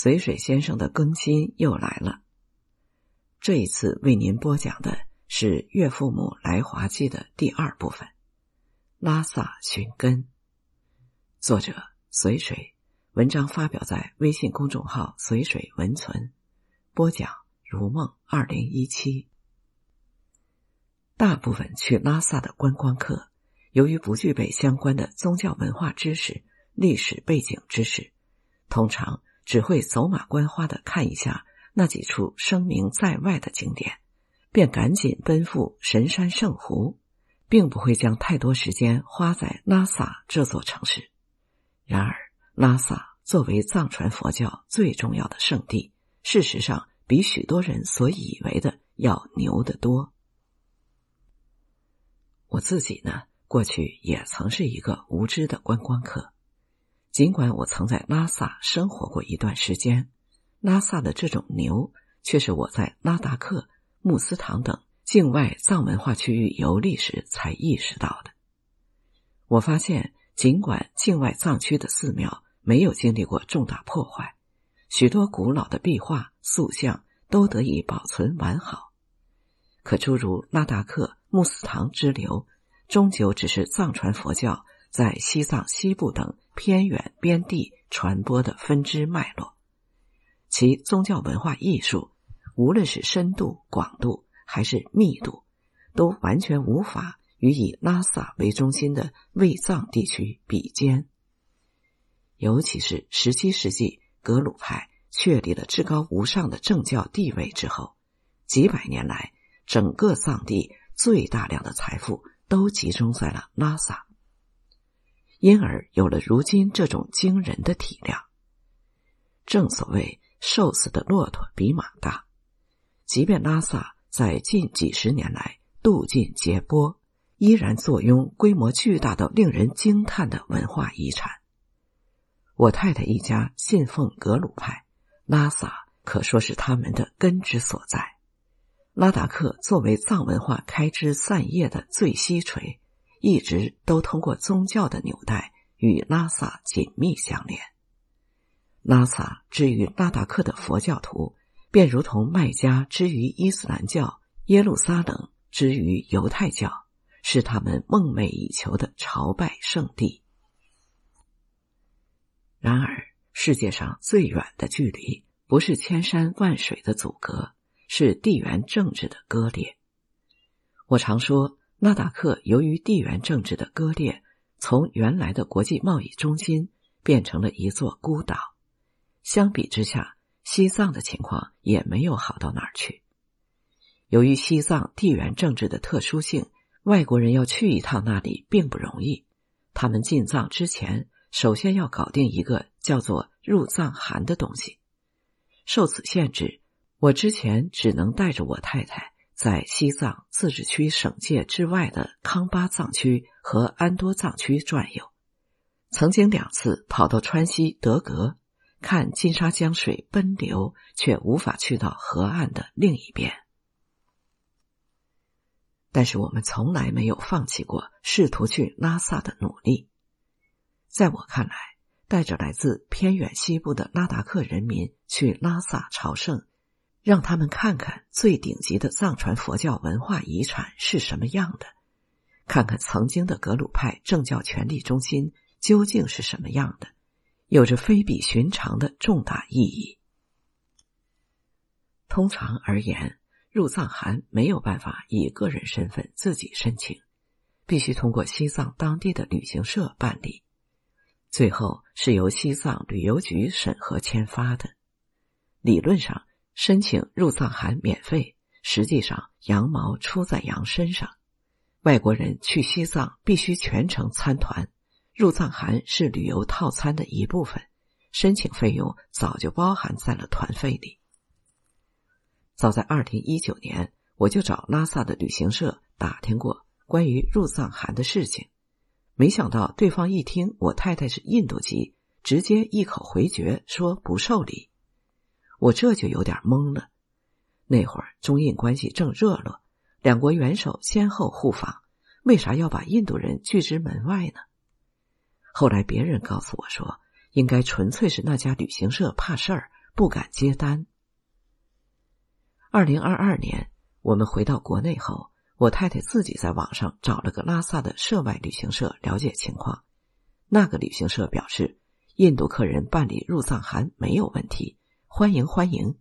随水先生的更新又来了。这一次为您播讲的是《岳父母来华记》的第二部分，《拉萨寻根》。作者：随水。文章发表在微信公众号“随水文存”。播讲：如梦。二零一七。大部分去拉萨的观光客，由于不具备相关的宗教文化知识、历史背景知识，通常。只会走马观花的看一下那几处声名在外的景点，便赶紧奔赴神山圣湖，并不会将太多时间花在拉萨这座城市。然而，拉萨作为藏传佛教最重要的圣地，事实上比许多人所以为的要牛得多。我自己呢，过去也曾是一个无知的观光客。尽管我曾在拉萨生活过一段时间，拉萨的这种牛却是我在拉达克、穆斯唐等境外藏文化区域游历时才意识到的。我发现，尽管境外藏区的寺庙没有经历过重大破坏，许多古老的壁画、塑像都得以保存完好，可诸如拉达克、穆斯唐支流，终究只是藏传佛教在西藏西部等。偏远边地传播的分支脉络，其宗教文化艺术，无论是深度、广度还是密度，都完全无法与以拉萨为中心的卫藏地区比肩。尤其是十七世纪格鲁派确立了至高无上的政教地位之后，几百年来，整个藏地最大量的财富都集中在了拉萨。因而有了如今这种惊人的体量。正所谓“瘦死的骆驼比马大”，即便拉萨在近几十年来渡尽劫波，依然坐拥规模巨大的、令人惊叹的文化遗产。我太太一家信奉格鲁派，拉萨可说是他们的根之所在。拉达克作为藏文化开枝散叶的最西陲。一直都通过宗教的纽带与拉萨紧密相连。拉萨之于拉达克的佛教徒，便如同麦加之于伊斯兰教、耶路撒冷之于犹太教，是他们梦寐以求的朝拜圣地。然而，世界上最远的距离，不是千山万水的阻隔，是地缘政治的割裂。我常说。拉达克由于地缘政治的割裂，从原来的国际贸易中心变成了一座孤岛。相比之下，西藏的情况也没有好到哪儿去。由于西藏地缘政治的特殊性，外国人要去一趟那里并不容易。他们进藏之前，首先要搞定一个叫做入藏函的东西。受此限制，我之前只能带着我太太。在西藏自治区省界之外的康巴藏区和安多藏区转悠，曾经两次跑到川西德格看金沙江水奔流，却无法去到河岸的另一边。但是我们从来没有放弃过试图去拉萨的努力。在我看来，带着来自偏远西部的拉达克人民去拉萨朝圣。让他们看看最顶级的藏传佛教文化遗产是什么样的，看看曾经的格鲁派政教权力中心究竟是什么样的，有着非比寻常的重大意义。通常而言，入藏函没有办法以个人身份自己申请，必须通过西藏当地的旅行社办理，最后是由西藏旅游局审核签发的。理论上。申请入藏函免费，实际上羊毛出在羊身上。外国人去西藏必须全程参团，入藏函是旅游套餐的一部分，申请费用早就包含在了团费里。早在二零一九年，我就找拉萨的旅行社打听过关于入藏函的事情，没想到对方一听我太太是印度籍，直接一口回绝，说不受理。我这就有点懵了。那会儿中印关系正热络，两国元首先后互访，为啥要把印度人拒之门外呢？后来别人告诉我说，应该纯粹是那家旅行社怕事儿，不敢接单。二零二二年，我们回到国内后，我太太自己在网上找了个拉萨的涉外旅行社了解情况。那个旅行社表示，印度客人办理入藏函没有问题，欢迎欢迎。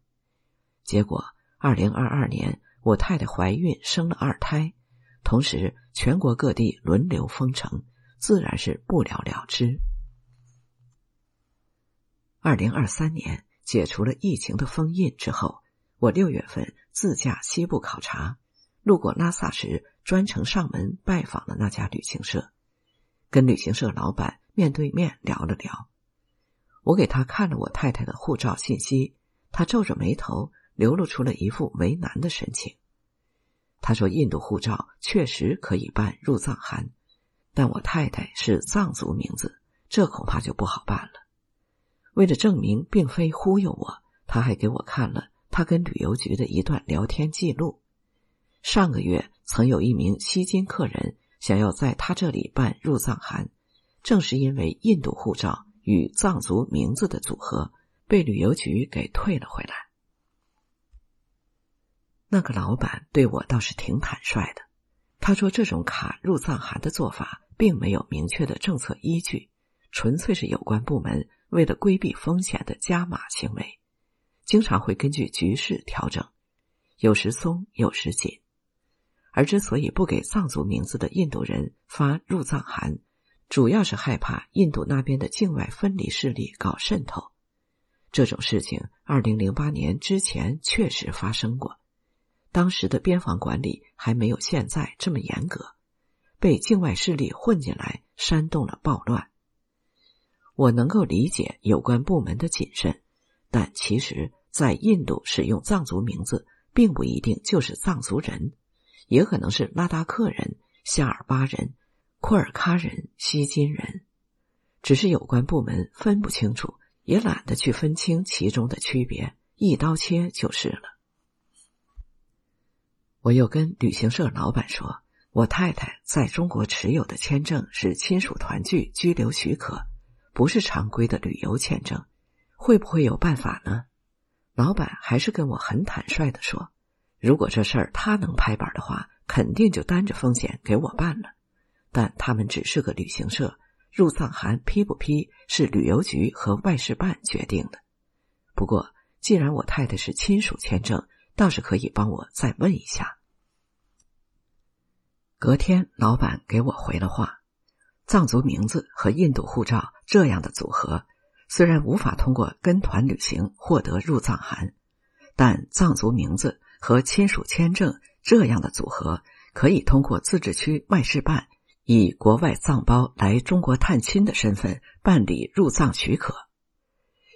结果，二零二二年，我太太怀孕生了二胎，同时全国各地轮流封城，自然是不了了之。二零二三年解除了疫情的封印之后，我六月份自驾西部考察，路过拉萨时，专程上门拜访了那家旅行社。跟旅行社老板面对面聊了聊，我给他看了我太太的护照信息，他皱着眉头，流露出了一副为难的神情。他说：“印度护照确实可以办入藏函，但我太太是藏族名字，这恐怕就不好办了。”为了证明并非忽悠我，他还给我看了他跟旅游局的一段聊天记录。上个月曾有一名西金客人。想要在他这里办入藏函，正是因为印度护照与藏族名字的组合，被旅游局给退了回来。那个老板对我倒是挺坦率的，他说这种卡入藏函的做法并没有明确的政策依据，纯粹是有关部门为了规避风险的加码行为，经常会根据局势调整，有时松，有时紧。而之所以不给藏族名字的印度人发入藏函，主要是害怕印度那边的境外分离势力搞渗透。这种事情，二零零八年之前确实发生过，当时的边防管理还没有现在这么严格，被境外势力混进来煽动了暴乱。我能够理解有关部门的谨慎，但其实，在印度使用藏族名字，并不一定就是藏族人。也可能是拉达克人、夏尔巴人、库尔喀人、锡金人，只是有关部门分不清楚，也懒得去分清其中的区别，一刀切就是了。我又跟旅行社老板说，我太太在中国持有的签证是亲属团聚居留许可，不是常规的旅游签证，会不会有办法呢？老板还是跟我很坦率的说。如果这事儿他能拍板的话，肯定就担着风险给我办了。但他们只是个旅行社，入藏函批不批是旅游局和外事办决定的。不过，既然我太太是亲属签证，倒是可以帮我再问一下。隔天，老板给我回了话：藏族名字和印度护照这样的组合，虽然无法通过跟团旅行获得入藏函，但藏族名字。和亲属签证这样的组合，可以通过自治区外事办以国外藏胞来中国探亲的身份办理入藏许可。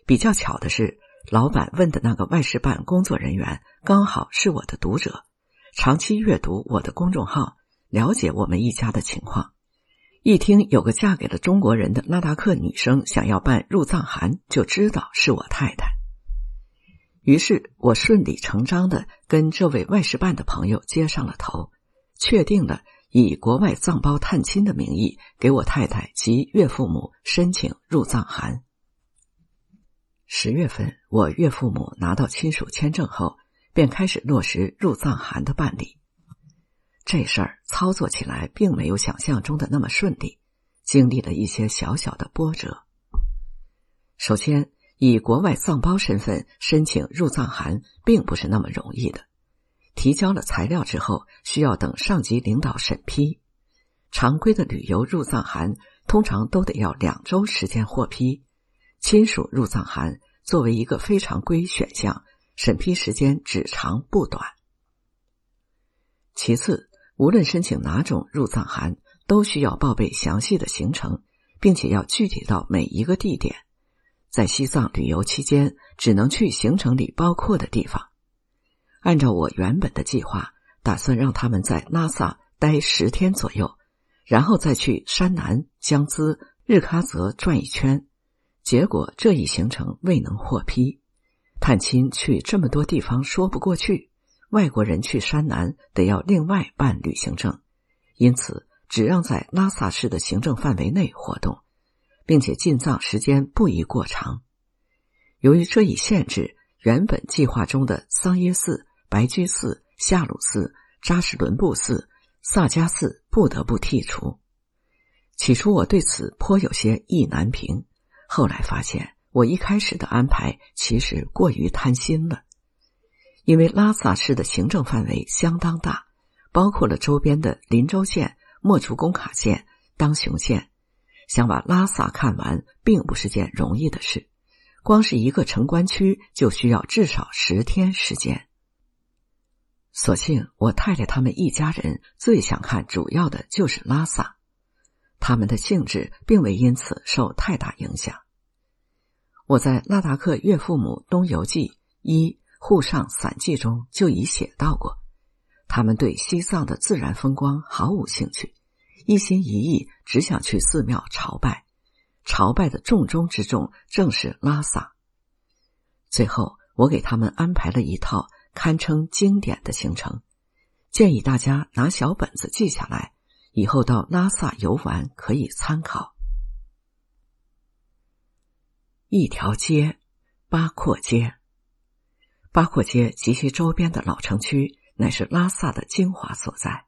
比较巧的是，老板问的那个外事办工作人员刚好是我的读者，长期阅读我的公众号，了解我们一家的情况。一听有个嫁给了中国人的拉达克女生想要办入藏函，就知道是我太太。于是我顺理成章的跟这位外事办的朋友接上了头，确定了以国外藏胞探亲的名义给我太太及岳父母申请入藏函。十月份，我岳父母拿到亲属签证后，便开始落实入藏函的办理。这事儿操作起来并没有想象中的那么顺利，经历了一些小小的波折。首先。以国外藏胞身份申请入藏函并不是那么容易的，提交了材料之后，需要等上级领导审批。常规的旅游入藏函通常都得要两周时间获批，亲属入藏函作为一个非常规选项，审批时间只长不短。其次，无论申请哪种入藏函，都需要报备详细的行程，并且要具体到每一个地点。在西藏旅游期间，只能去行程里包括的地方。按照我原本的计划，打算让他们在拉萨待十天左右，然后再去山南、江孜、日喀则转一圈。结果这一行程未能获批。探亲去这么多地方说不过去，外国人去山南得要另外办旅行证，因此只让在拉萨市的行政范围内活动。并且进藏时间不宜过长。由于这一限制，原本计划中的桑耶寺、白居寺、夏鲁寺、扎什伦布寺、萨迦寺不得不剔除。起初我对此颇有些意难平，后来发现我一开始的安排其实过于贪心了，因为拉萨市的行政范围相当大，包括了周边的林州县、莫楚公卡县、当雄县，想把拉萨看完并不是件容易的事。光是一个城关区就需要至少十天时间。所幸我太太他们一家人最想看，主要的就是拉萨，他们的兴致并未因此受太大影响。我在《拉达克岳父母东游记一沪上散记》中就已写到过，他们对西藏的自然风光毫无兴趣，一心一意只想去寺庙朝拜。朝拜的重中之重正是拉萨。最后，我给他们安排了一套堪称经典的行程，建议大家拿小本子记下来，以后到拉萨游玩可以参考。一条街，八廓街。八廓街及其周边的老城区乃是拉萨的精华所在。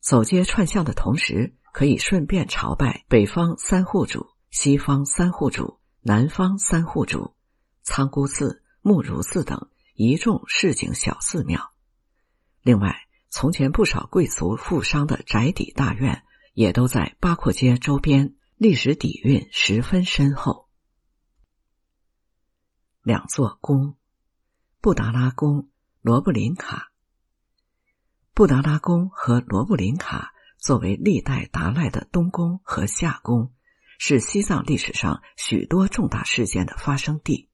走街串巷的同时，可以顺便朝拜北方三户主。西方三户主、南方三户主、仓姑寺、木如寺等一众市井小寺庙。另外，从前不少贵族富商的宅邸大院也都在八廓街周边，历史底蕴十分深厚。两座宫：布达拉宫、罗布林卡。布达拉宫和罗布林卡作为历代达赖的东宫和夏宫。是西藏历史上许多重大事件的发生地，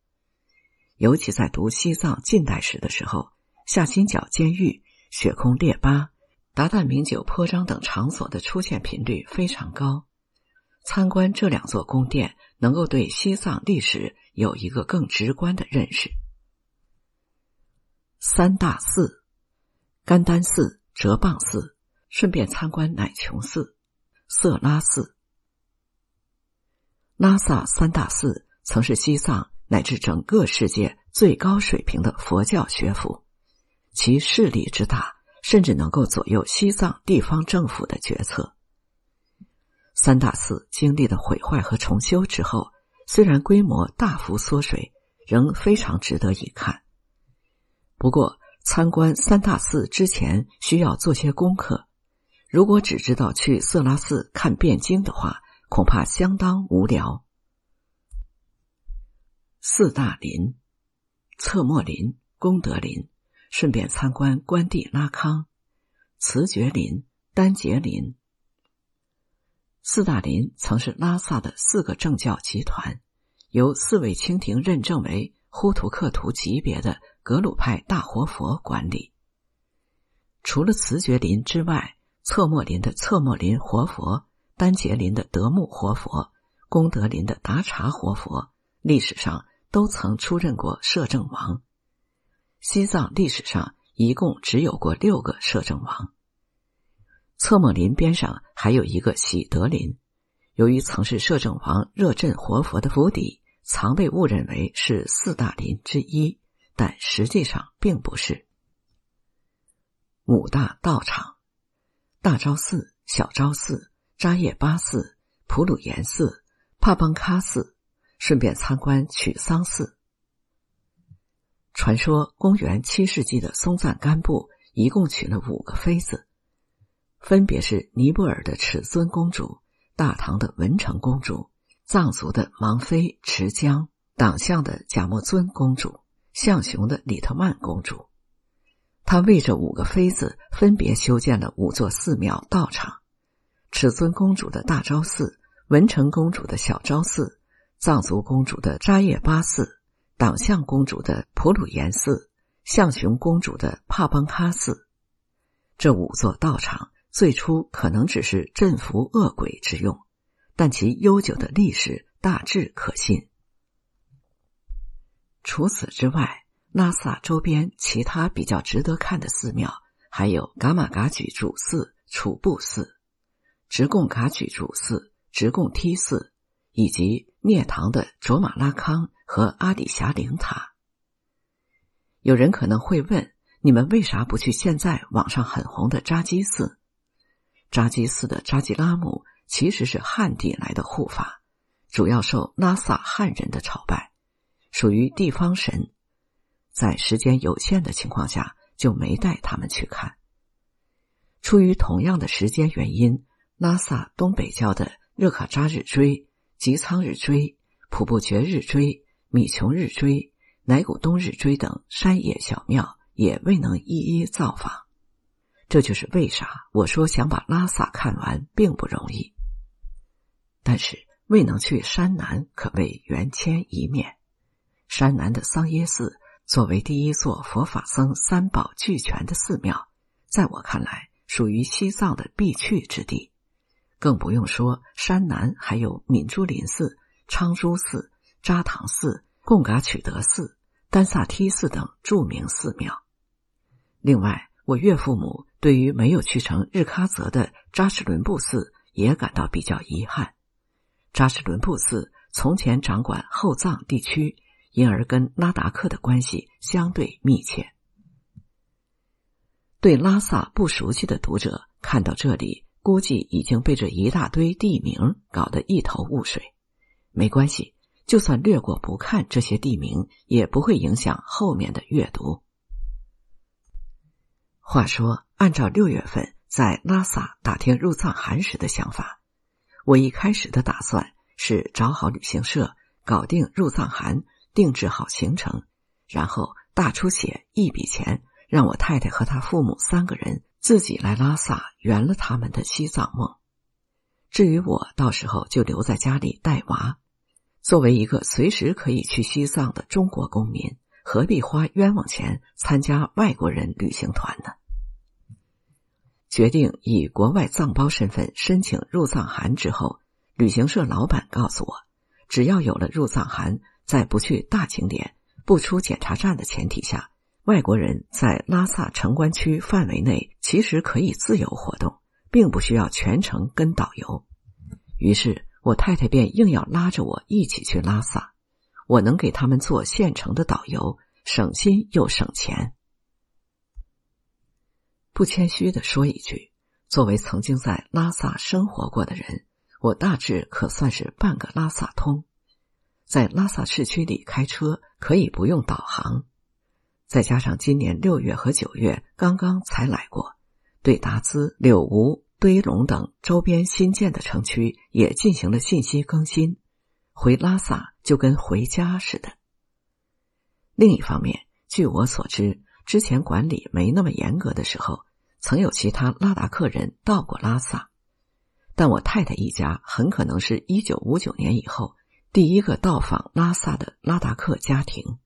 尤其在读西藏近代史的时候，下金角监狱、雪空列巴、达旦名酒坡章等场所的出现频率非常高。参观这两座宫殿，能够对西藏历史有一个更直观的认识。三大寺：甘丹寺、哲蚌寺，顺便参观乃琼寺、色拉寺。拉萨三大寺曾是西藏乃至整个世界最高水平的佛教学府，其势力之大，甚至能够左右西藏地方政府的决策。三大寺经历了毁坏和重修之后，虽然规模大幅缩水，仍非常值得一看。不过，参观三大寺之前需要做些功课，如果只知道去色拉寺看辩经的话。恐怕相当无聊。四大林：策莫林、功德林，顺便参观关帝拉康；慈觉林、丹杰林。四大林曾是拉萨的四个政教集团，由四位清廷认证为呼图克图级别的格鲁派大活佛管理。除了慈觉林之外，策莫林的策莫林活佛。丹杰林的德木活佛、功德林的达察活佛，历史上都曾出任过摄政王。西藏历史上一共只有过六个摄政王。策莫林边上还有一个喜德林，由于曾是摄政王热振活佛的府邸，常被误认为是四大林之一，但实际上并不是。五大道场：大昭寺、小昭寺。扎叶巴寺、普鲁延寺、帕邦喀寺，顺便参观曲桑寺。传说公元七世纪的松赞干布一共娶了五个妃子，分别是尼泊尔的尺尊公主、大唐的文成公主、藏族的芒妃持江、党项的贾莫尊公主、象雄的里特曼公主。他为这五个妃子分别修建了五座寺庙道场。尺尊公主的大昭寺、文成公主的小昭寺、藏族公主的扎叶巴寺、党项公主的普鲁延寺、象雄公主的帕邦喀寺，这五座道场最初可能只是镇服恶鬼之用，但其悠久的历史大致可信。除此之外，拉萨周边其他比较值得看的寺庙还有噶玛噶举主寺、楚布寺。直贡噶举主寺、直贡梯寺，以及涅唐的卓玛拉康和阿底峡灵塔。有人可能会问：你们为啥不去现在网上很红的扎基寺？扎基寺的扎基拉姆其实是汉地来的护法，主要受拉萨汉人的朝拜，属于地方神。在时间有限的情况下，就没带他们去看。出于同样的时间原因，拉萨东北郊的热卡扎日追、吉仓日追、普布觉日追、米琼日追、乃古东日追等山野小庙也未能一一造访。这就是为啥我说想把拉萨看完并不容易。但是未能去山南，可谓缘牵一面。山南的桑耶寺作为第一座佛法僧三宝俱全的寺庙，在我看来属于西藏的必去之地。更不用说山南还有敏珠林寺、昌珠寺、扎堂寺、贡嘎曲德寺、丹萨梯寺等著名寺庙。另外，我岳父母。对于没有去成日喀则的扎什伦布寺，也感到比较遗憾。扎什伦布寺从前掌管后藏地区，因而跟拉达克的关系相对密切。对拉萨不熟悉的读者看到这里，估计已经被这一大堆地名搞得一头雾水。没关系，就算略过不看这些地名，也不会影响后面的阅读。话说。按照六月份在拉萨打听入藏函时的想法，我一开始的打算是找好旅行社，搞定入藏函，定制好行程，然后大出血一笔钱，让我太太和她父母三个人自己来拉萨圆了他们的西藏梦。至于我，到时候就留在家里带娃。作为一个随时可以去西藏的中国公民，何必花冤枉钱参加外国人旅行团呢？决定以国外藏包身份申请入藏函之后，旅行社老板告诉我，只要有了入藏函，在不去大景点、不出检查站的前提下，外国人在拉萨城关区范围内其实可以自由活动，并不需要全程跟导游。于是，我太太便硬要拉着我一起去拉萨，我能给他们做现成的导游，省心又省钱。不谦虚的说一句，作为曾经在拉萨生活过的人，我大致可算是半个拉萨通。在拉萨市区里开车可以不用导航，再加上今年六月和九月刚刚才来过，对达孜、柳吴、堆龙等周边新建的城区也进行了信息更新，回拉萨就跟回家似的。另一方面，据我所知，之前管理没那么严格的时候。曾有其他拉达克人到过拉萨，但我太太一家很可能是一九五九年以后第一个到访拉萨的拉达克家庭。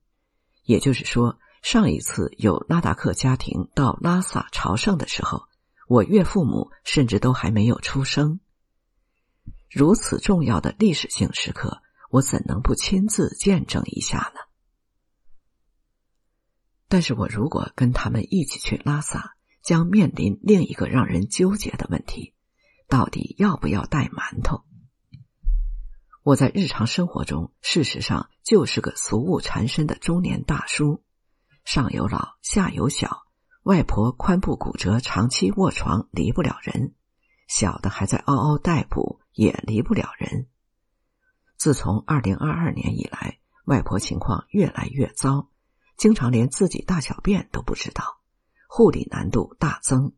也就是说，上一次有拉达克家庭到拉萨朝圣的时候，我岳父母甚至都还没有出生。如此重要的历史性时刻，我怎能不亲自见证一下呢？但是我如果跟他们一起去拉萨，将面临另一个让人纠结的问题：到底要不要带馒头？我在日常生活中，事实上就是个俗物缠身的中年大叔，上有老，下有小，外婆髋部骨折，长期卧床，离不了人；小的还在嗷嗷待哺，也离不了人。自从二零二二年以来，外婆情况越来越糟，经常连自己大小便都不知道。护理难度大增，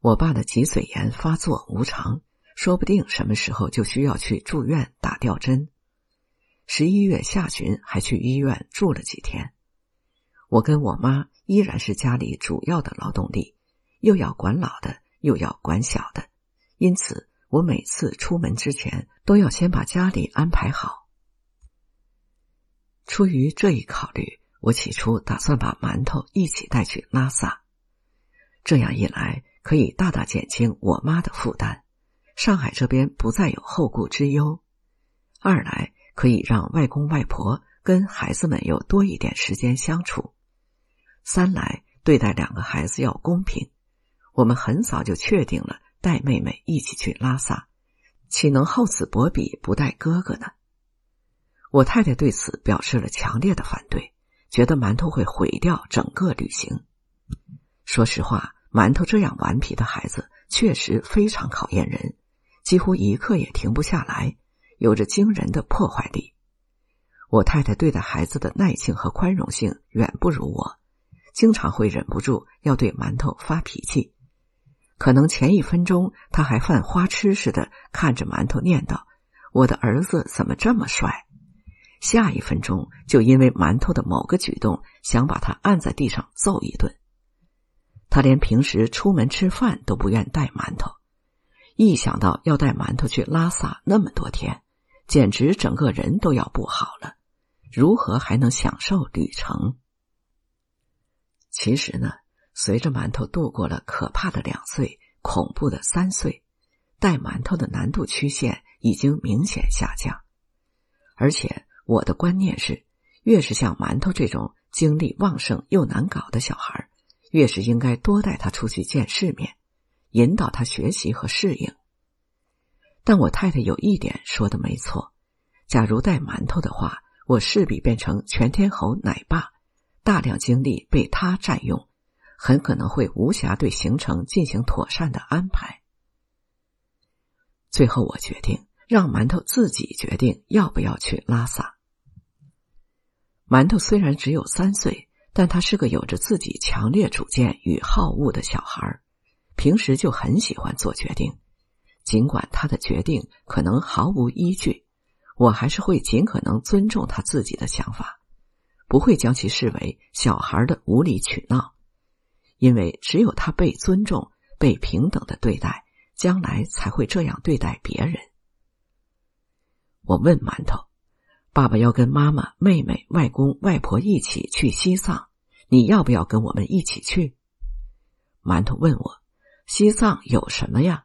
我爸的脊髓炎发作无常，说不定什么时候就需要去住院打吊针。十一月下旬还去医院住了几天。我跟我妈依然是家里主要的劳动力，又要管老的，又要管小的，因此我每次出门之前都要先把家里安排好。出于这一考虑，我起初打算把馒头一起带去拉萨。这样一来，可以大大减轻我妈的负担，上海这边不再有后顾之忧；二来可以让外公外婆跟孩子们有多一点时间相处；三来对待两个孩子要公平。我们很早就确定了带妹妹一起去拉萨，岂能厚此薄彼不带哥哥呢？我太太对此表示了强烈的反对，觉得馒头会毁掉整个旅行。说实话，馒头这样顽皮的孩子确实非常考验人，几乎一刻也停不下来，有着惊人的破坏力。我太太对待孩子的耐性和宽容性远不如我，经常会忍不住要对馒头发脾气。可能前一分钟他还犯花痴似的看着馒头念叨：“我的儿子怎么这么帅？”下一分钟就因为馒头的某个举动想把他按在地上揍一顿。他连平时出门吃饭都不愿带馒头，一想到要带馒头去拉萨那么多天，简直整个人都要不好了。如何还能享受旅程？其实呢，随着馒头度过了可怕的两岁、恐怖的三岁，带馒头的难度曲线已经明显下降。而且我的观念是，越是像馒头这种精力旺盛又难搞的小孩，越是应该多带他出去见世面，引导他学习和适应。但我太太有一点说的没错：假如带馒头的话。我势必变成全天候奶爸，大量精力被他占用，很可能会无暇对行程进行妥善的安排。最后，我决定让馒头自己决定要不要去拉萨。馒头虽然只有三岁，但他是个有着自己强烈主见与好恶的小孩，平时就很喜欢做决定，尽管他的决定可能毫无依据。我还是会尽可能尊重他自己的想法，不会将其视为小孩的无理取闹，因为只有他被尊重、被平等的对待，将来才会这样对待别人。我问馒头：“爸爸要跟妈妈、妹妹、外公、外婆一起去西藏，你要不要跟我们一起去？”馒头问我：“西藏有什么呀？”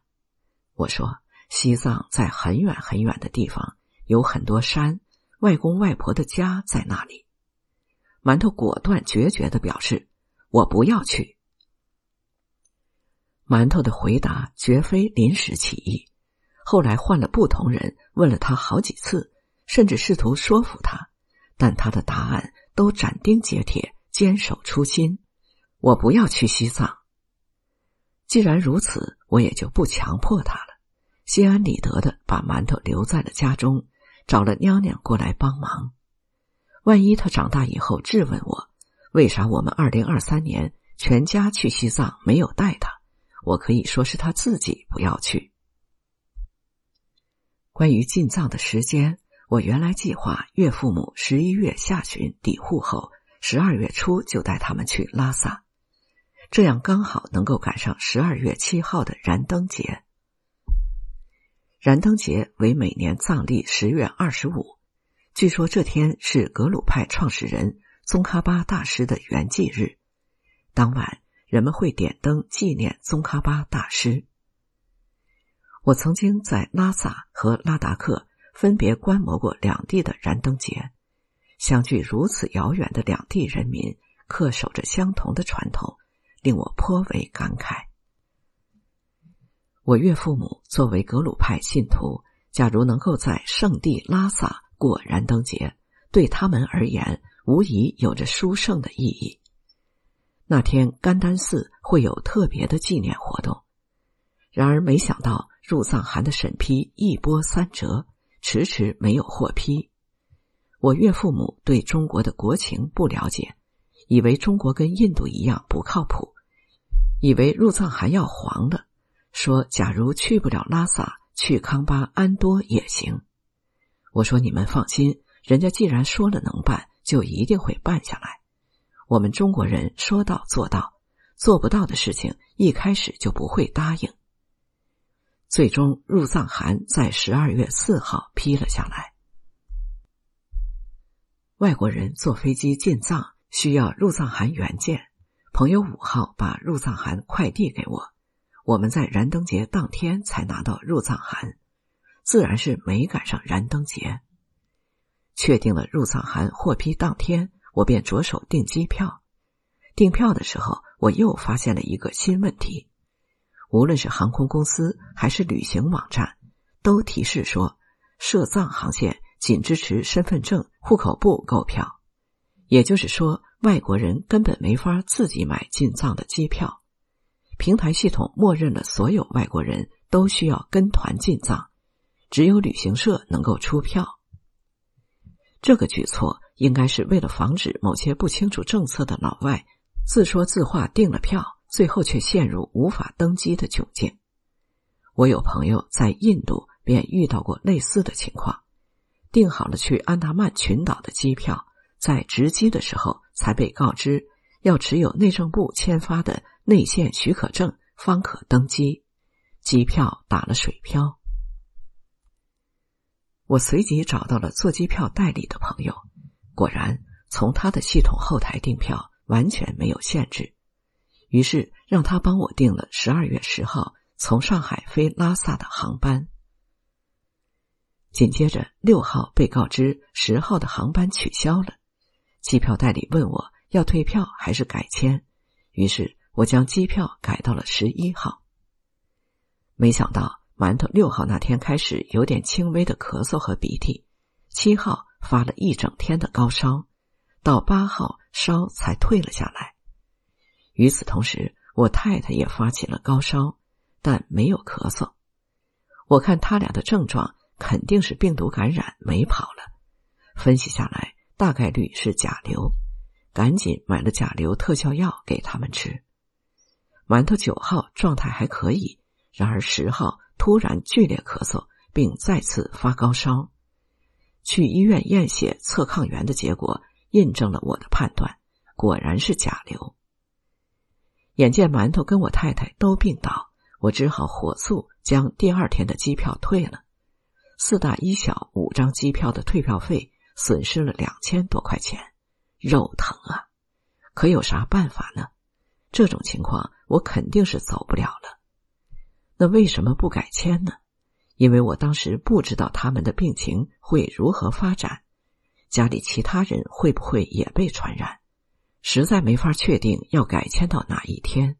我说：“西藏在很远很远的地方。”有很多山，外公外婆的家在那里。馒头果断决绝的表示：“我不要去。”馒头的回答绝非临时起意，后来换了不同人问了他好几次，甚至试图说服他，但他的答案都斩钉截铁，坚守初心：“我不要去西藏。”既然如此，我也就不强迫他了，心安理得的把馒头留在了家中。找了娘娘过来帮忙，万一他长大以后质问我，为啥我们二零二三年全家去西藏没有带他，我可以说是他自己不要去。关于进藏的时间，我原来计划岳父母十一月下旬抵沪后，十二月初就带他们去拉萨，这样刚好能够赶上十二月七号的燃灯节。燃灯节为每年藏历十月二十五，据说这天是格鲁派创始人宗喀巴大师的圆寂日。当晚，人们会点灯纪念宗喀巴大师。我曾经在拉萨和拉达克分别观摩过两地的燃灯节，相距如此遥远的两地人民恪守着相同的传统，令我颇为感慨。我岳父母作为格鲁派信徒，假如能够在圣地拉萨过燃灯节，对他们而言无疑有着殊胜的意义。那天甘丹寺会有特别的纪念活动。然而，没想到入藏函的审批一波三折，迟迟没有获批。我岳父母对中国的国情不了解，以为中国跟印度一样不靠谱，以为入藏函要黄了。说：“假如去不了拉萨，去康巴安多也行。”我说：“你们放心，人家既然说了能办，就一定会办下来。我们中国人说到做到，做不到的事情一开始就不会答应。”最终，入藏函在十二月四号批了下来。外国人坐飞机进藏需要入藏函原件，朋友五号把入藏函快递给我。我们在燃灯节当天才拿到入藏函，自然是没赶上燃灯节。确定了入藏函获批当天，我便着手订机票。订票的时候，我又发现了一个新问题：无论是航空公司还是旅行网站，都提示说，涉藏航线仅支持身份证、户口簿购票。也就是说，外国人根本没法自己买进藏的机票，平台系统默认了所有外国人都需要跟团进藏，只有旅行社能够出票。这个举措应该是为了防止某些不清楚政策的老外自说自话订了票，最后却陷入无法登机的窘境。我有朋友在印度便遇到过类似的情况，订好了去安达曼群岛的机票，在值机的时候才被告知要持有内政部签发的内线许可证方可登机，机票打了水漂。我随即找到了做机票代理的朋友，果然从他的系统后台订票完全没有限制，于是让他帮我订了十二月十号。从上海飞拉萨的航班，紧接着六号被告知十号的航班取消了，机票代理问我要退票还是改签，于是我将机票改到了十一号。没想到馒头六号那天开始有点轻微的咳嗽和鼻涕，七号发了一整天的高烧，到八号烧才退了下来。与此同时，我太太也发起了高烧。但没有咳嗽，我看他俩的症状肯定是病毒感染没跑了。分析下来，大概率是甲流，赶紧买了甲流特效药给他们吃。馒头九号状态还可以，然而十号突然剧烈咳嗽，并再次发高烧。去医院验血测抗原的结果印证了我的判断，果然是甲流。眼见馒头跟我太太都病倒。我只好火速将第二天的机票退了，四大一小五张机票的退票费损失了两千多块钱，肉疼啊！可有啥办法呢？这种情况我肯定是走不了了。那为什么不改签呢？因为我当时不知道他们的病情会如何发展，家里其他人会不会也被传染，实在没法确定要改签到哪一天。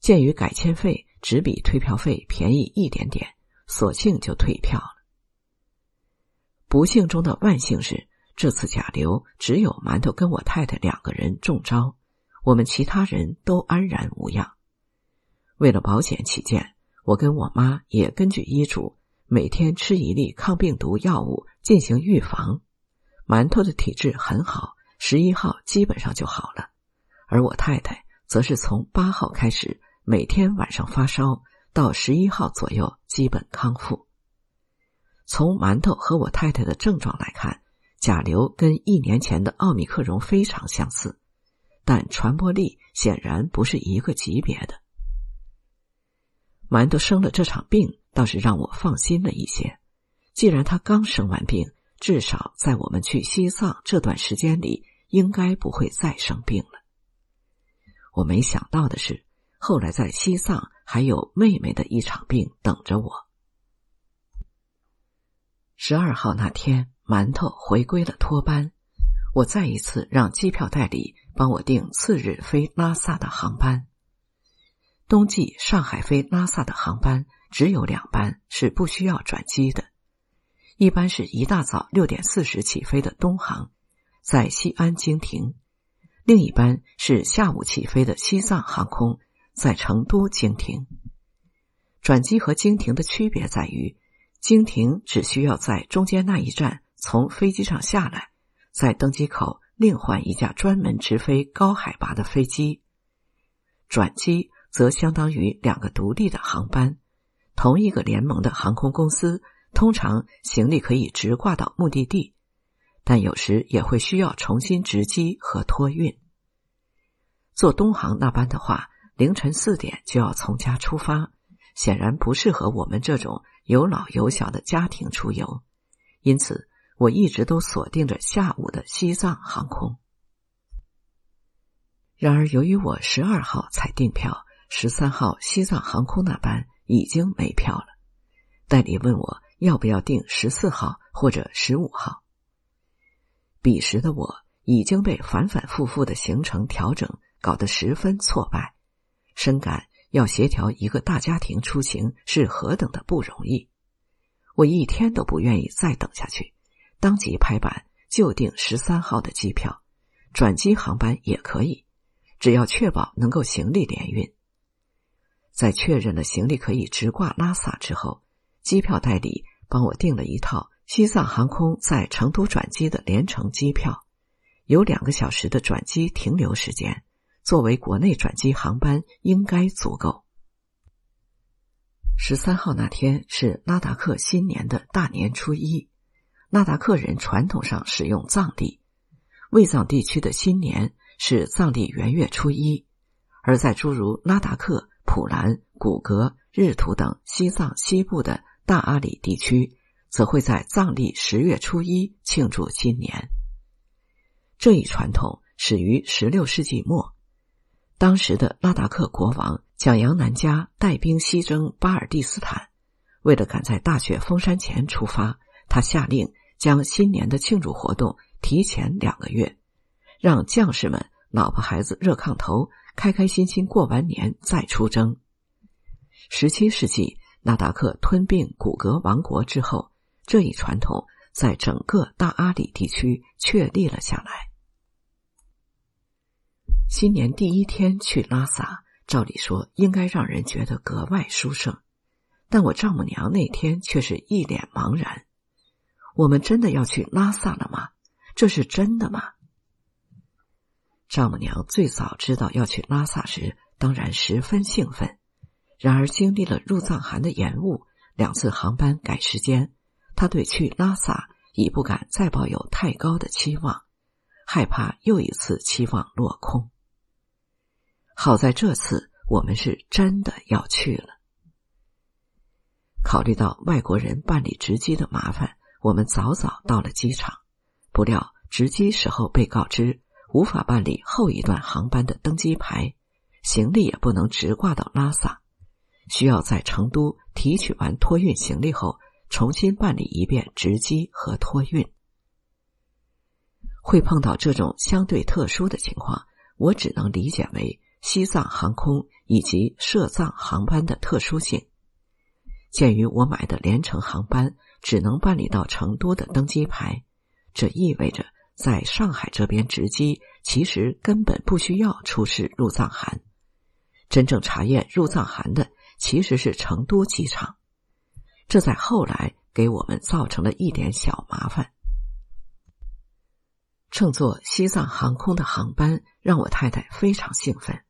鉴于改签费。只比退票费便宜一点点，索性就退票了。不幸中的万幸是，这次甲流只有馒头跟我太太两个人中招，我们其他人都安然无恙。为了保险起见，我跟我妈也根据医嘱，每天吃一粒抗病毒药物进行预防。馒头的体质很好，十一号基本上就好了，而我太太则是从八号开始。每天晚上发烧，到十一号左右基本康复。从馒头和我太太的症状来看，甲流跟一年前的奥密克戎非常相似，但传播力显然不是一个级别的。馒头生了这场病，倒是让我放心了一些。既然他刚生完病，至少在我们去西藏这段时间里，应该不会再生病了。我没想到的是。后来在西藏还有妹妹的一场病等着我。十二号那天，馒头回归了托班，我再一次让机票代理帮我订次日飞拉萨的航班。冬季上海飞拉萨的航班只有两班是不需要转机的，一般是一大早六点四十起飞的东航，在西安经停；另一班是下午起飞的西藏航空。在成都经停，转机和经停的区别在于，经停只需要在中间那一站从飞机上下来，在登机口另换一架专门直飞高海拔的飞机；转机则相当于两个独立的航班，同一个联盟的航空公司，通常行李可以直挂到目的地，但有时也会需要重新值机和托运。坐东航那班的话。凌晨四点就要从家出发，显然不适合我们这种有老有小的家庭出游，因此我一直都锁定着下午的西藏航空。然而，由于我十二号才订票，十三号西藏航空那班已经没票了。代理问我要不要订十四号或者十五号。彼时的我已经被反反复复的行程调整搞得十分挫败。深感要协调一个大家庭出行是何等的不容易，我一天都不愿意再等下去，当即拍板就订十三号的机票，转机航班也可以，只要确保能够行李联运。在确认了行李可以直挂拉萨之后，机票代理帮我订了一套西藏航空在成都转机的联程机票，有两个小时的转机停留时间，作为国内转机航班应该足够。十三号那天是拉达克新年的大年初一，拉达克人传统上使用藏历，卫藏地区的新年是藏历元月初一，而在诸如拉达克。普兰、古格、日图等西藏西部的大阿里地区，则会在藏历十月初一庆祝新年。这一传统始于十六世纪末，当时的拉达克国王蒋扬南加带兵西征巴尔蒂斯坦，为了赶在大雪封山前出发，他下令将新年的庆祝活动提前两个月，让将士们、老婆孩子热炕头。开开心心过完年再出征。十七世纪，纳达克吞并古格王国之后，这一传统在整个大阿里地区确立了下来。新年第一天去拉萨，照理说应该让人觉得格外殊胜，但我丈母娘那天却是一脸茫然。我们真的要去拉萨了吗？这是真的吗？丈母娘最早知道要去拉萨时，当然十分兴奋。然而，经历了入藏函的延误，两次航班改时间，她对去拉萨已不敢再抱有太高的期望，害怕又一次期望落空。好在这次我们是真的要去了。考虑到外国人办理值机的麻烦，我们早早到了机场。不料值机时候被告知。无法办理后一段航班的登机牌，行李也不能直挂到拉萨，需要在成都提取完托运行李后，重新办理一遍值机和托运。会碰到这种相对特殊的情况，我只能理解为西藏航空以及涉藏航班的特殊性。鉴于我买的联程航班只能办理到成都的登机牌，这意味着。在上海这边值机，其实根本不需要出示入藏函。真正查验入藏函的其实是成都机场，这在后来给我们造成了一点小麻烦。乘坐西藏航空的航班让我太太非常兴奋，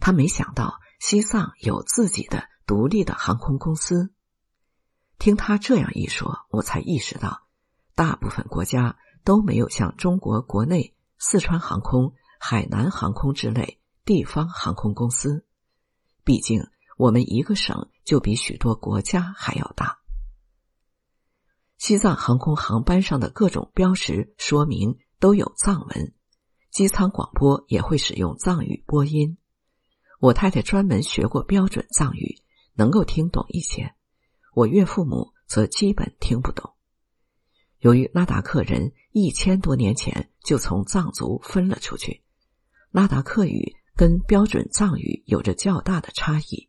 她没想到西藏有自己的独立的航空公司。听她这样一说，我才意识到，大部分国家。都没有像中国国内四川航空、海南航空之类地方航空公司。毕竟我们一个省就比许多国家还要大。西藏航空航班上的各种标识说明都有藏文，机舱广播也会使用藏语播音。我太太专门学过标准藏语，能够听懂一些。我岳父母则基本听不懂。由于拉达克人一千多年前就从藏族分了出去，拉达克语跟标准藏语有着较大的差异。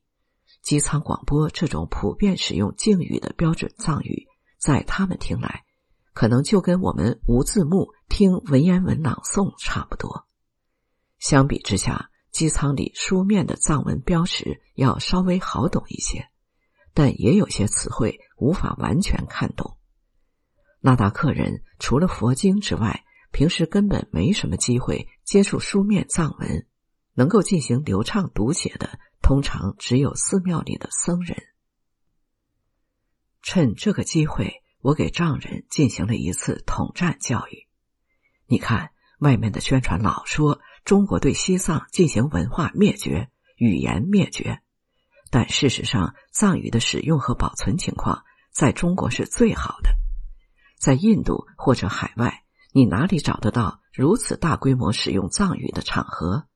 机舱广播这种普遍使用敬语的标准藏语，在他们听来，可能就跟我们无字幕听文言文朗诵差不多。相比之下，机舱里书面的藏文标识要稍微好懂一些，但也有些词汇无法完全看懂。那达克人除了佛经之外，平时根本没什么机会接触书面藏文，能够进行流畅读写的，通常只有寺庙里的僧人。趁这个机会，我给藏人进行了一次统战教育。你看，外面的宣传老说中国对西藏进行文化灭绝、语言灭绝，但事实上，藏语的使用和保存情况在中国是最好的。在印度或者海外，你哪里找得到如此大规模使用藏语的场合？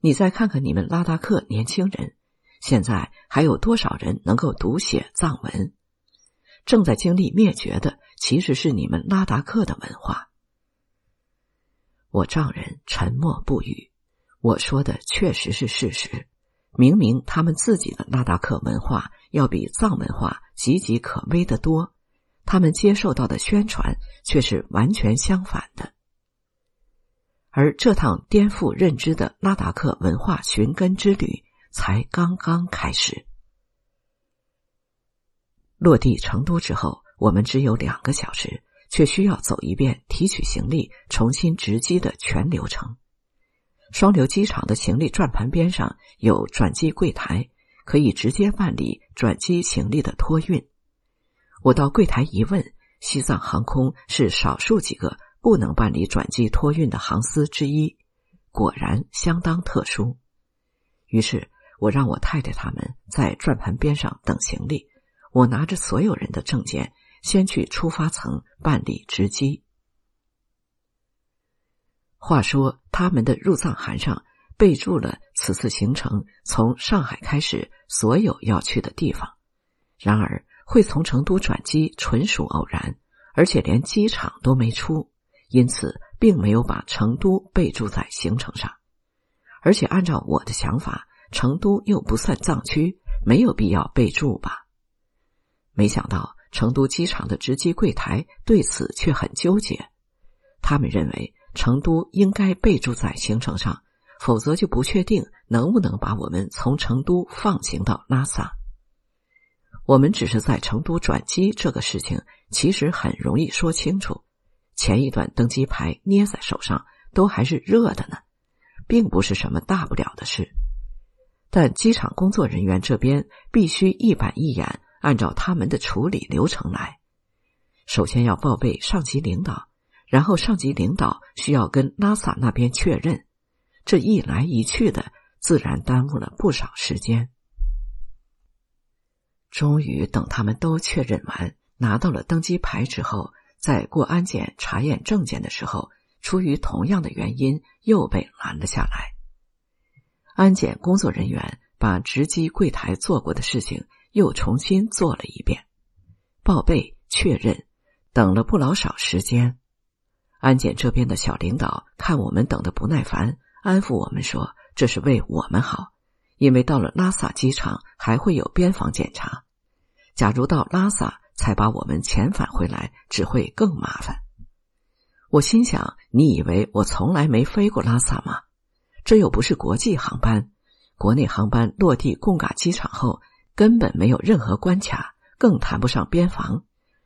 你再看看你们拉达克年轻人，现在还有多少人能够读写藏文？正在经历灭绝的，其实是你们拉达克的文化。我丈人沉默不语。我说的确实是事实。明明他们自己的拉达克文化要比藏文化岌岌可危的多。他们接受到的宣传却是完全相反的。而这趟颠覆认知的拉达克文化寻根之旅才刚刚开始。落地成都之后，我们只有两个小时，却需要走一遍提取行李、重新值机的全流程。双流机场的行李转盘边上有转机柜台，可以直接办理转机行李的托运。我到柜台一问，西藏航空是少数几个不能办理转机托运的航司之一，果然相当特殊。于是我让我太太他们在转盘边上等行李。我拿着所有人的证件，先去出发层办理值机。话说，他们的入藏函上备注了此次行程从上海开始所有要去的地方。然而，会从成都转机纯属偶然，而且连机场都没出，因此并没有把成都备注在行程上。而且，按照我的想法，成都又不算藏区，没有必要备注吧。没想到成都机场的值机柜台对此却很纠结，他们认为成都应该备注在行程上，否则就不确定能不能把我们从成都放行到拉萨。我们只是在成都转机这个事情，其实很容易说清楚。前一段登机牌捏在手上都还是热的呢，并不是什么大不了的事。但机场工作人员这边必须一板一眼。按照他们的处理流程来，首先要报备上级领导，然后上级领导需要跟拉萨那边确认，这一来一去的，自然耽误了不少时间。终于等他们都确认完，拿到了登机牌之后，在过安检查验证件的时候，出于同样的原因又被拦了下来。安检工作人员把值机柜台做过的事情。又重新做了一遍，报备确认，等了不老少时间。安检这边的小领导看我们等的不耐烦，安抚我们说：“这是为我们好，因为到了拉萨机场还会有边防检查，假如到拉萨才把我们遣返回来，只会更麻烦。”我心想：“你以为我从来没飞过拉萨吗？这又不是国际航班，国内航班落地贡嘎机场后。”根本没有任何关卡，更谈不上边防。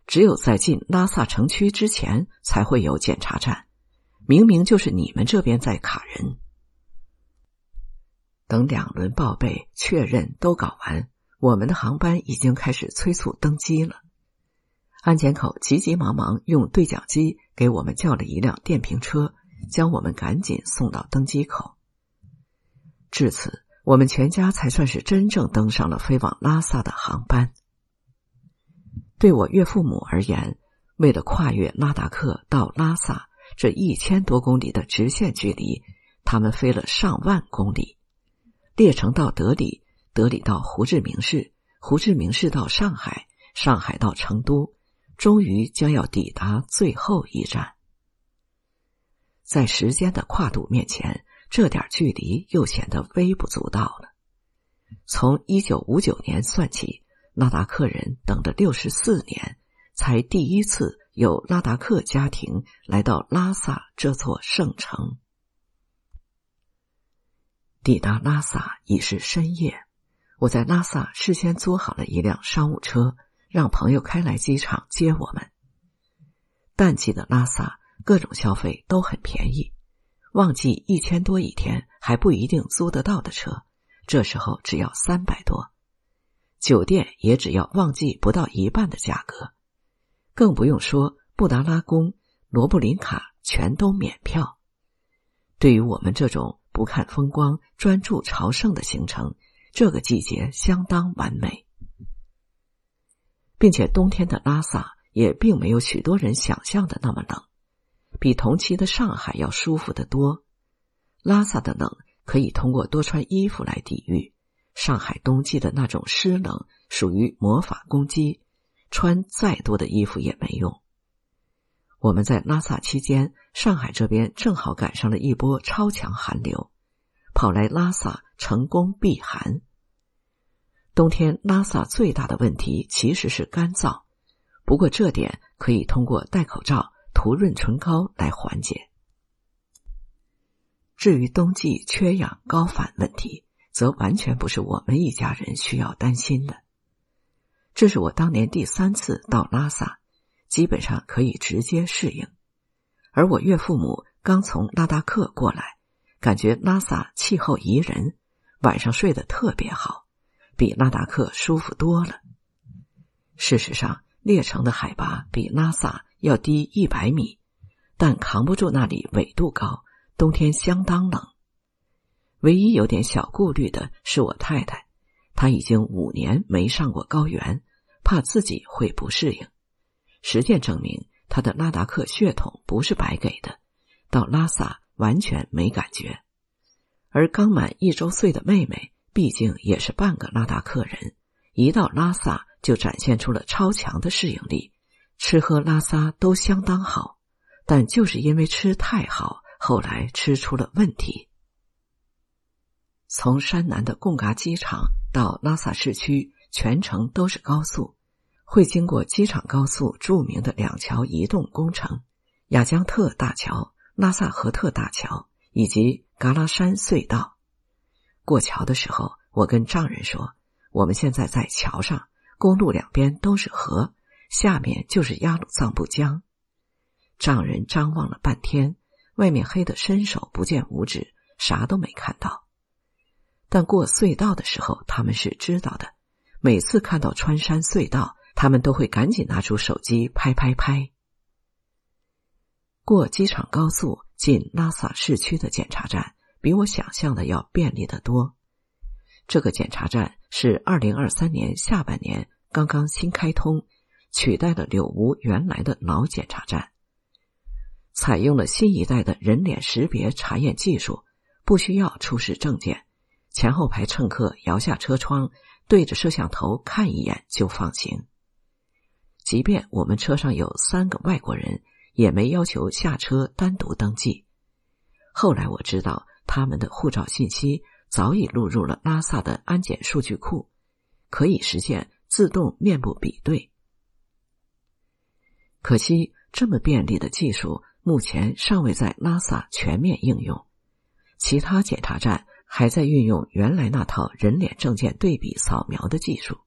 只有在进拉萨城区之前才会有检查站。明明就是你们这边在卡人。等两轮报备确认都搞完，我们的航班已经开始催促登机了。安检口急急忙忙用对讲机给我们叫了一辆电瓶车，将我们赶紧送到登机口。至此。我们全家才算是真正登上了飞往拉萨的航班。对我岳父母而言，为了跨越拉达克到拉萨这一千多公里的直线距离，他们飞了上万公里，列城到德里，德里到胡志明市，胡志明市到上海，上海到成都，终于将要抵达最后一站。在时间的跨度面前。这点距离又显得微不足道了。从一九五九年算起，拉达克人等了六十四年，才第一次有拉达克家庭来到拉萨这座圣城。抵达拉萨已是深夜，我在拉萨事先租好了一辆商务车，让朋友开来机场接我们。淡季的拉萨，各种消费都很便宜。旺季一千多一天还不一定租得到的车，这时候只要三百多，酒店也只要旺季不到一半的价格，更不用说布达拉宫、罗布林卡全都免票。对于我们这种不看风光、专注朝圣的行程，这个季节相当完美，并且冬天的拉萨也并没有许多人想象的那么冷。比同期的上海要舒服得多。拉萨的冷可以通过多穿衣服来抵御，上海冬季的那种湿冷属于魔法攻击，穿再多的衣服也没用。我们在拉萨期间，上海这边正好赶上了一波超强寒流，跑来拉萨成功避寒。冬天拉萨最大的问题其实是干燥，不过这点可以通过戴口罩。涂润唇膏来缓解。至于冬季缺氧高反问题，则完全不是我们一家人需要担心的。这是我当年第三次到拉萨，基本上可以直接适应。而我岳父母刚从拉达克过来，感觉拉萨气候宜人，晚上睡得特别好，比拉达克舒服多了。事实上，列城的海拔比拉萨要低一百米，但扛不住那里纬度高。冬天相当冷，唯一有点小顾虑的是我太太，她已经五年没上过高原，怕自己会不适应。实践证明，他的拉达克血统不是白给的，到拉萨完全没感觉。而刚满一周岁的妹妹，毕竟也是半个拉达克人，一到拉萨就展现出了超强的适应力，吃喝拉撒都相当好，但就是因为吃太好。后来吃出了问题。从山南的贡嘎机场到拉萨市区，全程都是高速，会经过机场高速著名的两桥移动工程——雅江特大桥、拉萨河特大桥以及嘎拉山隧道。过桥的时候，我跟丈人说：“我们现在在桥上，公路两边都是河，下面就是雅鲁藏布江。”丈人张望了半天。外面黑的伸手不见五指，啥都没看到。但过隧道的时候，他们是知道的。每次看到穿山隧道，他们都会赶紧拿出手机拍拍拍。过机场高速进拉萨市区的检查站，比我想象的要便利得多。这个检查站是二零二三年下半年刚刚新开通，取代了柳吴原来的老检查站。采用了新一代的人脸识别查验技术，不需要出示证件，前后排乘客摇下车窗，对着摄像头看一眼就放行。即便我们车上有三个外国人，也没要求下车单独登记。后来我知道，他们的护照信息早已录入了拉萨的安检数据库，可以实现自动面部比对。可惜，这么便利的技术。目前尚未在拉萨全面应用，其他检查站还在运用原来那套人脸证件对比扫描的技术。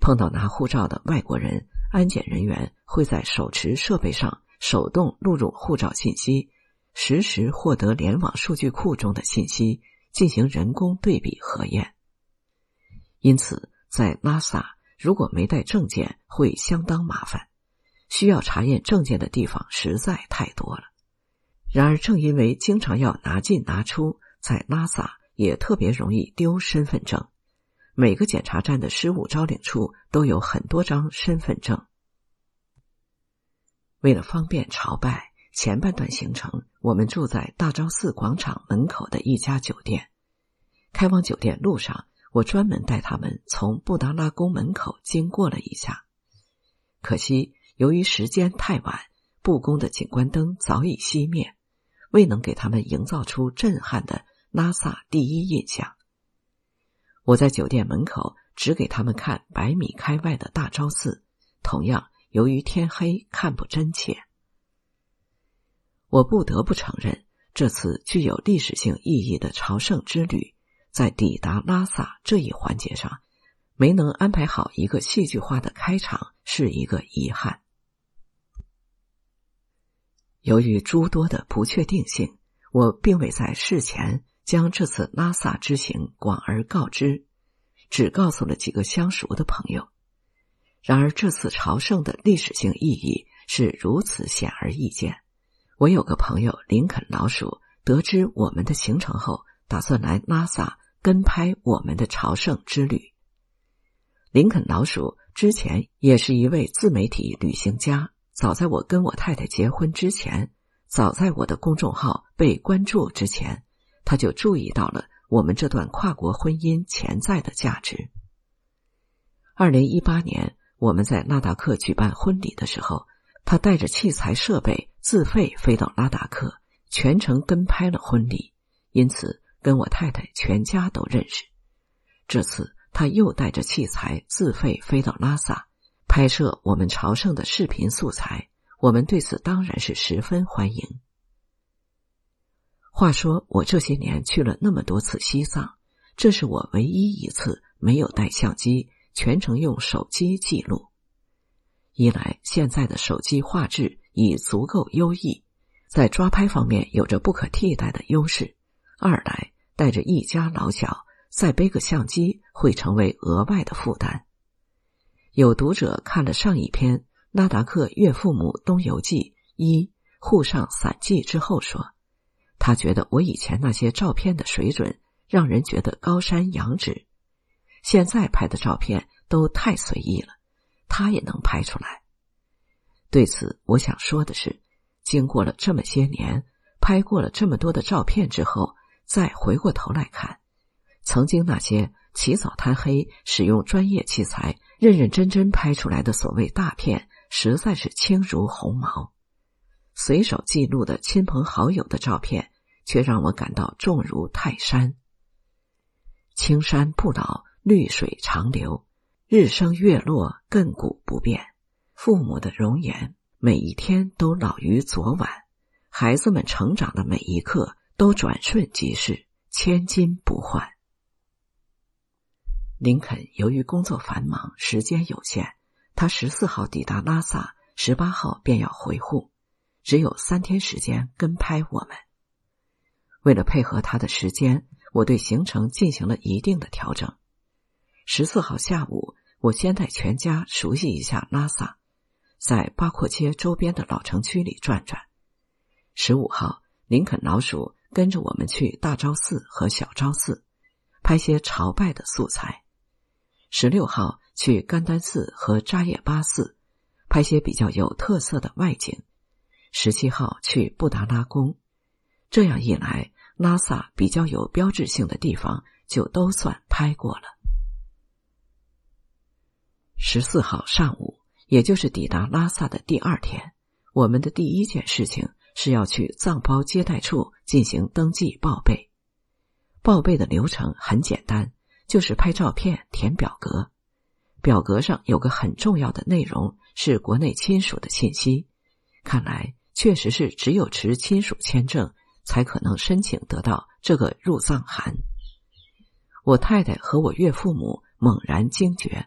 碰到拿护照的外国人，安检人员会在手持设备上手动录入护照信息，实时获得联网数据库中的信息，进行人工对比核验。因此，在拉萨如果没带证件，会相当麻烦。需要查验证件的地方实在太多了。然而，正因为经常要拿进拿出，在拉萨也特别容易丢身份证。每个检查站的失物招领处都有很多张身份证。为了方便朝拜，前半段行程我们住在大昭寺广场门口的一家酒店。开往酒店路上，我专门带他们从布达拉宫门口经过了一下。可惜。由于时间太晚，布宫的景观灯早已熄灭，未能给他们营造出震撼的拉萨第一印象。我在酒店门口只给他们看百米开外的大昭寺，同样由于天黑看不真切。我不得不承认，这次具有历史性意义的朝圣之旅，在抵达拉萨这一环节上，没能安排好一个戏剧化的开场，是一个遗憾。由于诸多的不确定性，我并未在事前将这次拉萨之行广而告之，只告诉了几个相熟的朋友。然而，这次朝圣的历史性意义是如此显而易见。我有个朋友林肯老鼠，得知我们的行程后，打算来拉萨跟拍我们的朝圣之旅。林肯老鼠之前也是一位自媒体旅行家。早在我跟我太太结婚之前，早在我的公众号被关注之前，他就注意到了我们这段跨国婚姻潜在的价值。二零一八年，我们在拉达克举办婚礼的时候，他带着器材设备自费飞到拉达克，全程跟拍了婚礼，因此跟我太太全家都认识。这次他又带着器材自费飞到拉萨。拍摄我们朝圣的视频素材，我们对此当然是十分欢迎。话说，我这些年去了那么多次西藏，这是我唯一一次没有带相机，全程用手机记录。一来，现在的手机画质已足够优异，在抓拍方面有着不可替代的优势；二来，带着一家老小，再背个相机会成为额外的负担。有读者看了上一篇拉达克岳父母东游记一沪上散记之后说。他觉得我以前那些照片的水准让人觉得高山仰止，现在拍的照片都太随意了，他也能拍出来。对此，我想说的是，经过了这么些年，拍过了这么多的照片之后，再回过头来看，曾经那些起早贪黑、使用专业器材、认认真真拍出来的所谓大片，实在是轻如鸿毛。随手记录的亲朋好友的照片，却让我感到重如泰山。青山不老，绿水长流，日升月落，亘古不变。父母的容颜，每一天都老于昨晚；孩子们成长的每一刻，都转瞬即逝，千金不换。林肯由于工作繁忙，时间有限，他十四号抵达拉萨，十八号便要回沪。只有三天时间跟拍我们。为了配合他的时间，我对行程进行了一定的调整。十四号下午，我先带全家熟悉一下拉萨，在八廓街周边的老城区里转转。十五号，林肯老鼠跟着我们去大昭寺和小昭寺，拍些朝拜的素材。十六号去甘丹寺和扎叶巴寺，拍些比较有特色的外景。十七号去布达拉宫，这样一来，拉萨比较有标志性的地方就都算拍过了。十四号上午，也就是抵达拉萨的第二天，我们的第一件事情是要去藏包接待处进行登记报备。报备的流程很简单，就是拍照片、填表格。表格上有个很重要的内容是国内亲属的信息，看来。确实是只有持亲属签证才可能申请得到这个入藏函。我太太和我岳父母猛然惊觉，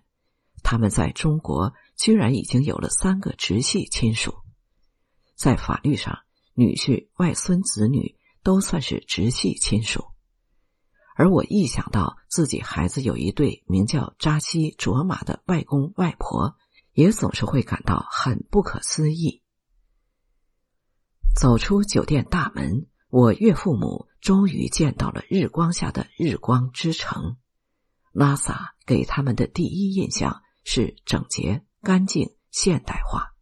他们在中国居然已经有了三个直系亲属，在法律上，女婿、外孙子女都算是直系亲属。而我一想到自己孩子有一对名叫扎西卓玛的外公外婆，也总是会感到很不可思议。走出酒店大门，我岳父母终于见到了日光下的日光之城。拉萨给他们的第一印象是整洁、干净、现代化。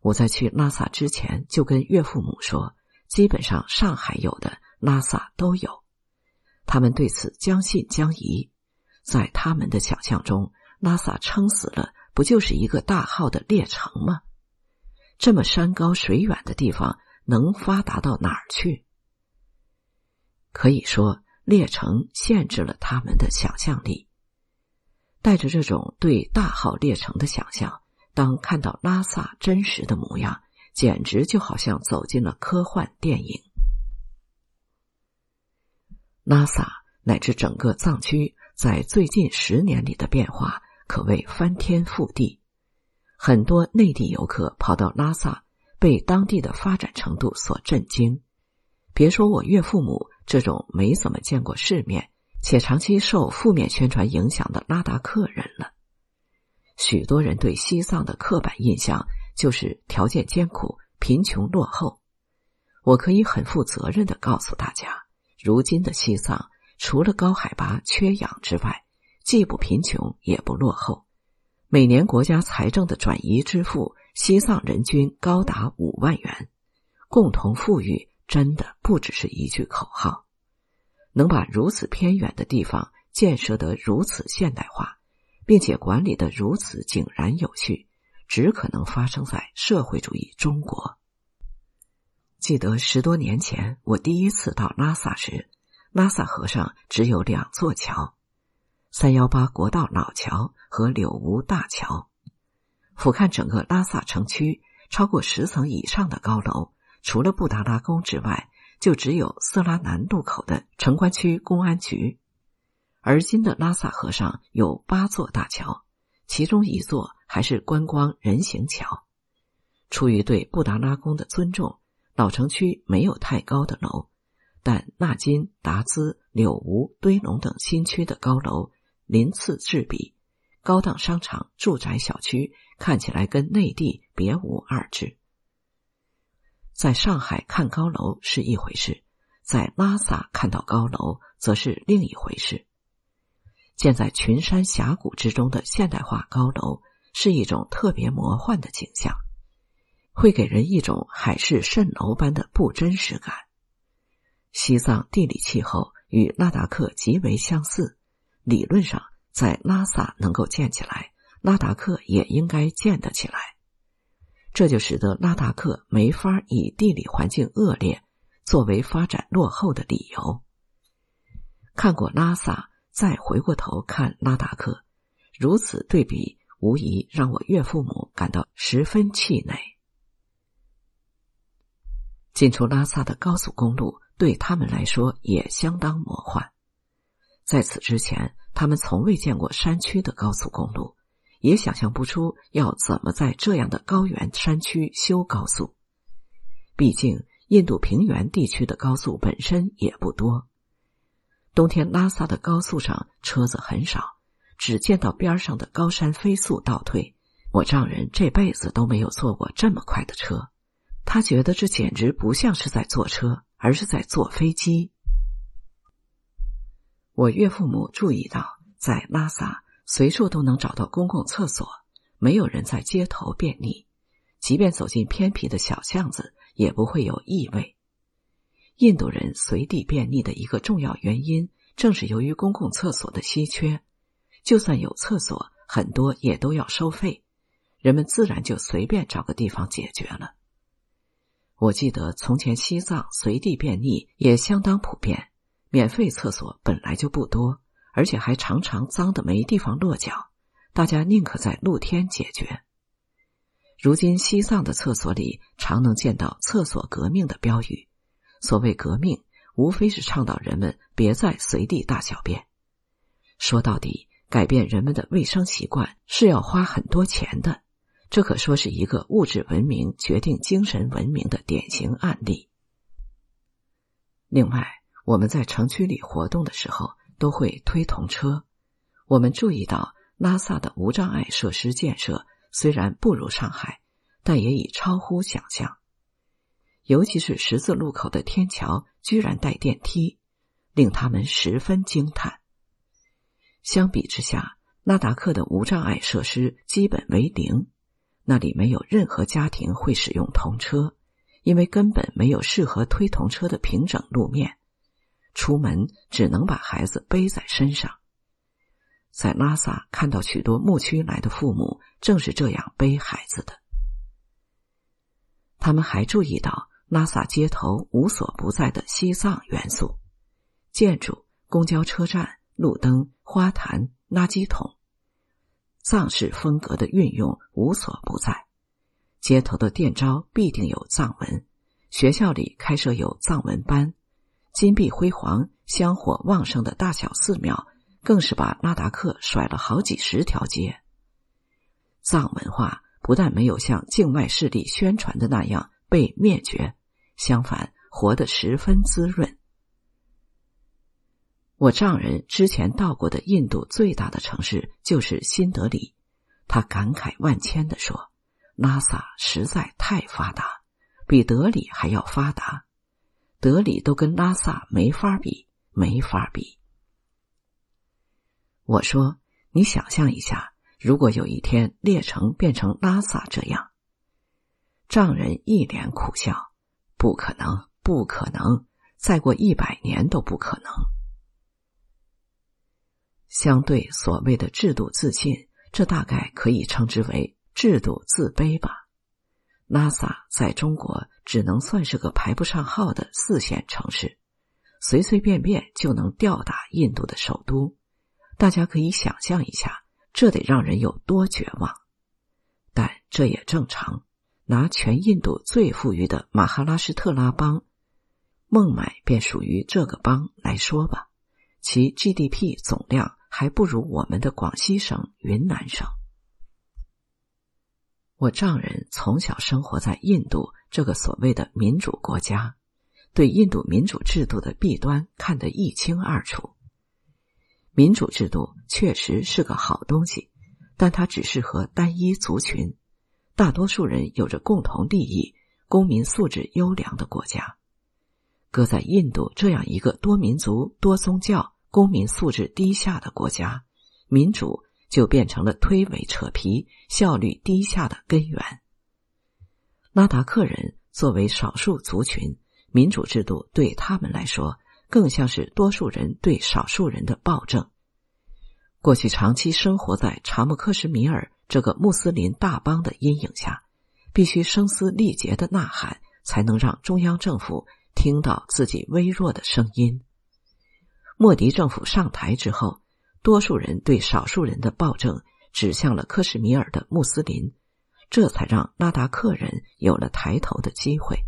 我在去拉萨之前就跟岳父母说，基本上上海有的拉萨都有。他们对此将信将疑，在他们的想象中，拉萨撑死了不就是一个大号的列城吗？这么山高水远的地方，能发达到哪儿去？可以说，列城限制了他们的想象力。带着这种对大号列城的想象，当看到拉萨真实的模样，简直就好像走进了科幻电影。拉萨乃至整个藏区，在最近十年里的变化，可谓翻天覆地。很多内地游客跑到拉萨，被当地的发展程度所震惊。别说我岳父母这种没怎么见过世面且长期受负面宣传影响的拉达克人了。许多人对西藏的刻板印象就是条件艰苦、贫穷落后。我可以很负责任的告诉大家，如今的西藏除了高海拔、缺氧之外，既不贫穷也不落后。每年国家财政的转移支付，西藏人均高达五万元。共同富裕真的不只是一句口号。能把如此偏远的地方建设得如此现代化，并且管理得如此井然有序，只可能发生在社会主义中国。记得十多年前我第一次到拉萨时，拉萨河上只有两座桥。三幺八国道老桥和柳吴大桥，俯瞰整个拉萨城区，超过十层以上的高楼，除了布达拉宫之外，就只有色拉南路口的城关区公安局。而今的拉萨河上有八座大桥，其中一座还是观光人行桥。出于对布达拉宫的尊重，老城区没有太高的楼，但纳金、达孜、柳吴、堆龙等新区的高楼鳞次栉比，高档商场、住宅小区看起来跟内地别无二致。在上海看高楼是一回事，在拉萨看到高楼则是另一回事。建在群山峡谷之中的现代化高楼是一种特别魔幻的景象，会给人一种海市蜃楼般的不真实感。西藏地理气候与拉达克极为相似，理论上在拉萨能够建起来，拉达克也应该建得起来。这就使得拉达克没法以地理环境恶劣作为发展落后的理由。看过拉萨，再回过头看拉达克，如此对比，无疑让我岳父母感到十分气馁。进出拉萨的高速公路对他们来说也相当魔幻。在此之前，他们从未见过山区的高速公路。也想象不出要怎么在这样的高原山区修高速。毕竟，印度平原地区的高速本身也不多。冬天，拉萨的高速上车子很少，只见到边上的高山飞速倒退。我丈人这辈子都没有坐过这么快的车，他觉得这简直不像是在坐车，而是在坐飞机。我岳父母注意到，在拉萨。随处都能找到公共厕所，没有人在街头便溺，即便走进偏僻的小巷子，也不会有异味。印度人随地便溺的一个重要原因，正是由于公共厕所的稀缺。就算有厕所，很多也都要收费，人们自然就随便找个地方解决了。我记得从前西藏随地便溺也相当普遍，免费厕所本来就不多。而且还常常脏的没地方落脚，大家宁可在露天解决。如今西藏的厕所里常能见到“厕所革命”的标语。所谓革命，无非是倡导人们别再随地大小便。说到底，改变人们的卫生习惯是要花很多钱的。这可说是一个物质文明决定精神文明的典型案例。另外，我们在城区里活动的时候。都会推童车。我们注意到，拉萨的无障碍设施建设虽然不如上海，但也已超乎想象。尤其是十字路口的天桥居然带电梯，令他们十分惊叹。相比之下，拉达克的无障碍设施基本为零，那里没有任何家庭会使用童车，因为根本没有适合推童车的平整路面。出门只能把孩子背在身上，在拉萨看到许多牧区来的父母正是这样背孩子的。他们还注意到拉萨街头无所不在的西藏元素：建筑、公交车站、路灯、花坛、垃圾桶，藏式风格的运用无所不在。街头的店招必定有藏文，学校里开设有藏文班。金碧辉煌、香火旺盛的大小寺庙，更是把拉达克甩了好几十条街。藏文化不但没有像境外势力宣传的那样被灭绝，相反，活得十分滋润。我丈人之前到过的印度最大的城市就是新德里，他感慨万千的说：“拉萨实在太发达，比德里还要发达。”德里都跟拉萨没法比，没法比。我说：“你想象一下，如果有一天列城变成拉萨这样。”丈人一脸苦笑：“不可能，不可能，再过一百年都不可能。”相对所谓的制度自信，这大概可以称之为制度自卑吧。拉萨在中国只能算是个排不上号的四线城市，随随便便就能吊打印度的首都。大家可以想象一下，这得让人有多绝望。但这也正常。拿全印度最富裕的马哈拉施特拉邦，孟买便属于这个邦来说吧，其 GDP 总量还不如我们的广西省、云南省。我丈人从小生活在印度这个所谓的民主国家，对印度民主制度的弊端看得一清二楚。民主制度确实是个好东西，但它只适合单一族群，大多数人有着共同利益、公民素质优良的国家。搁在印度这样一个多民族、多宗教、公民素质低下的国家，民主就变成了推诿扯皮、效率低下的根源。拉达克人作为少数族群，民主制度对他们来说，更像是多数人对少数人的暴政。过去长期生活在查木克什米尔这个穆斯林大邦的阴影下，必须声嘶力竭的呐喊，才能让中央政府。听到自己微弱的声音。莫迪政府上台之后，多数人对少数人的暴政指向了克什米尔的穆斯林，这才让拉达克人有了抬头的机会。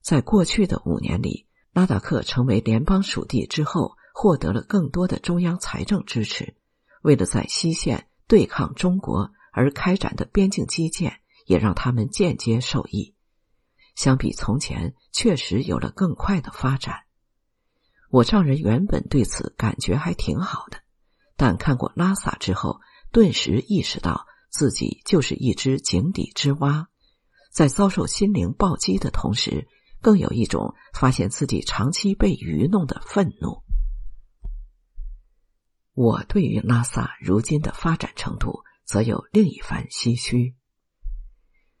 在过去的五年里，拉达克成为联邦属地之后，获得了更多的中央财政支持。为了在西线对抗中国而开展的边境基建，也让他们间接受益。相比从前，确实有了更快的发展。我丈人原本对此感觉还挺好的，但看过拉萨之后，顿时意识到自己就是一只井底之蛙，在遭受心灵暴击的同时，更有一种发现自己长期被愚弄的愤怒。我对于拉萨如今的发展程度，则有另一番唏嘘。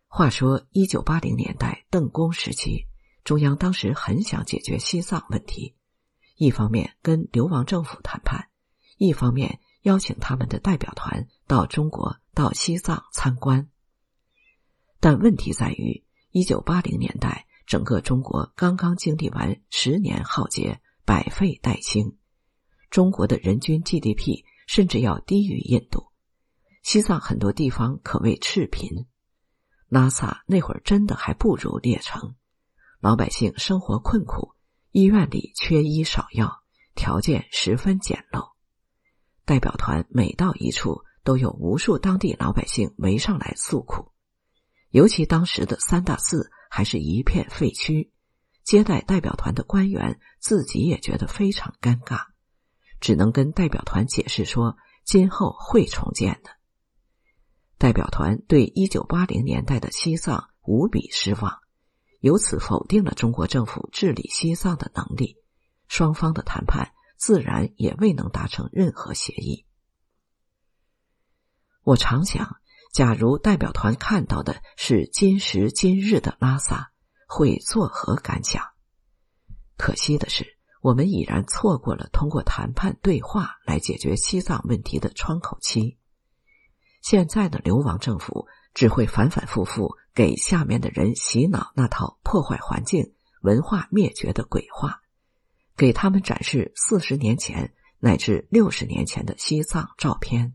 话说，一九八零年代邓公时期，中央当时很想解决西藏问题，一方面跟流亡政府谈判，一方面邀请他们的代表团到中国、到西藏参观。但问题在于，一九八零年代整个中国刚刚经历完十年浩劫，百废待兴，中国的人均 GDP 甚至要低于印度，西藏很多地方可谓赤贫。拉萨那会儿真的还不如列城，老百姓生活困苦，医院里缺医少药，条件十分简陋。代表团每到一处，都有无数当地老百姓围上来诉苦。尤其当时的三大寺还是一片废墟，接待代表团的官员自己也觉得非常尴尬，只能跟代表团解释说，今后会重建的。代表团对一九八零年代的西藏无比失望，由此否定了中国政府治理西藏的能力，双方的谈判自然也未能达成任何协议。我常想，假如代表团看到的是今时今日的拉萨，会作何感想？可惜的是，我们已然错过了通过谈判对话来解决西藏问题的窗口期。现在的流亡政府只会反反复复给下面的人洗脑那套破坏环境、文化灭绝的鬼话，给他们展示四十年前乃至六十年前的西藏照片，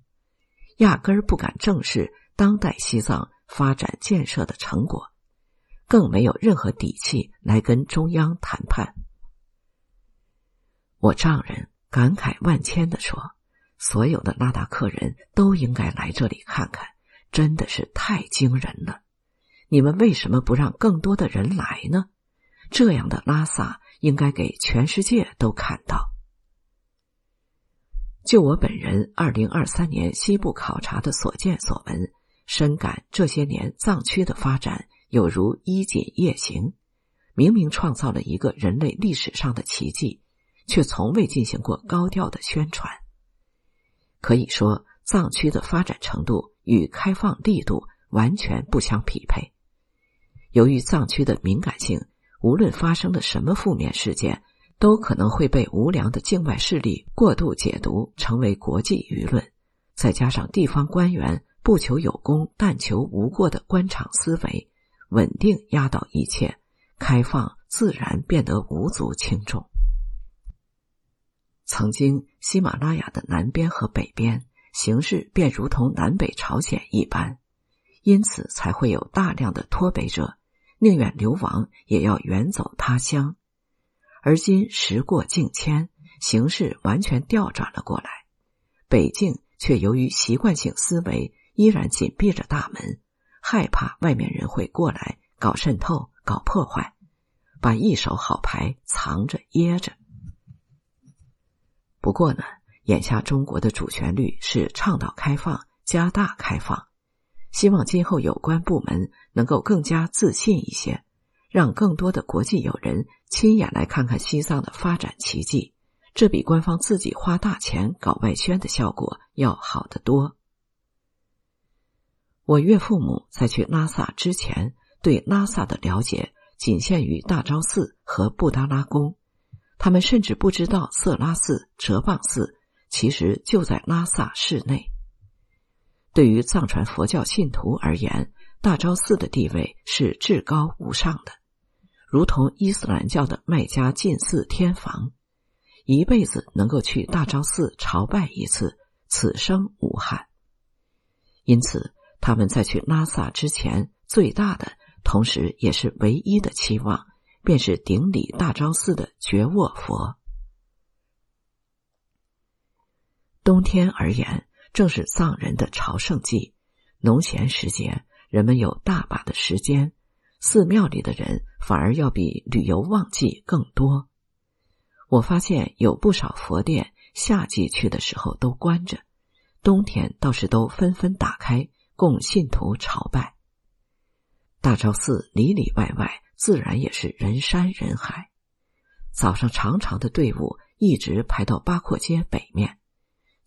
压根儿不敢正视当代西藏发展建设的成果，更没有任何底气来跟中央谈判。我丈人感慨万千的说。所有的拉达克人都应该来这里看看，真的是太惊人了！你们为什么不让更多的人来呢？这样的拉萨应该给全世界都看到。就我本人二零二三年西部考察的所见所闻，深感这些年藏区的发展有如衣锦夜行，明明创造了一个人类历史上的奇迹，却从未进行过高调的宣传。可以说，藏区的发展程度与开放力度完全不相匹配。由于藏区的敏感性，无论发生了什么负面事件，都可能会被无良的境外势力过度解读，成为国际舆论。再加上地方官员不求有功，但求无过的官场思维，稳定压倒一切，开放自然变得无足轻重。曾经，喜马拉雅的南边和北边形势便如同南北朝鲜一般，因此才会有大量的脱北者宁愿流亡也要远走他乡。而今时过境迁，形势完全调转了过来。北境却由于习惯性思维，依然紧闭着大门，害怕外面人会过来搞渗透、搞破坏，把一手好牌藏着掖着。不过呢，眼下中国的主旋律是倡导开放、加大开放，希望今后有关部门能够更加自信一些，让更多的国际友人亲眼来看看西藏的发展奇迹。这比官方自己花大钱搞外宣的效果要好得多。我岳父母在去拉萨之前，对拉萨的了解仅限于大昭寺和布达拉宫，他们甚至不知道色拉寺、哲蚌寺其实就在拉萨市内。对于藏传佛教信徒而言，大昭寺的地位是至高无上的，如同伊斯兰教的麦加禁寺天房。一辈子能够去大昭寺朝拜一次，此生无憾。因此，他们在去拉萨之前，最大的，同时也是唯一的期望，便是顶礼大昭寺的觉卧佛。冬天而言，正是藏人的朝圣季，农闲时节，人们有大把的时间，寺庙里的人反而要比旅游旺季更多。我发现有不少佛殿，夏季去的时候都关着，冬天倒是都纷纷打开，供信徒朝拜。大昭寺里里外外自然也是人山人海，早上长长的队伍一直排到八廓街北面，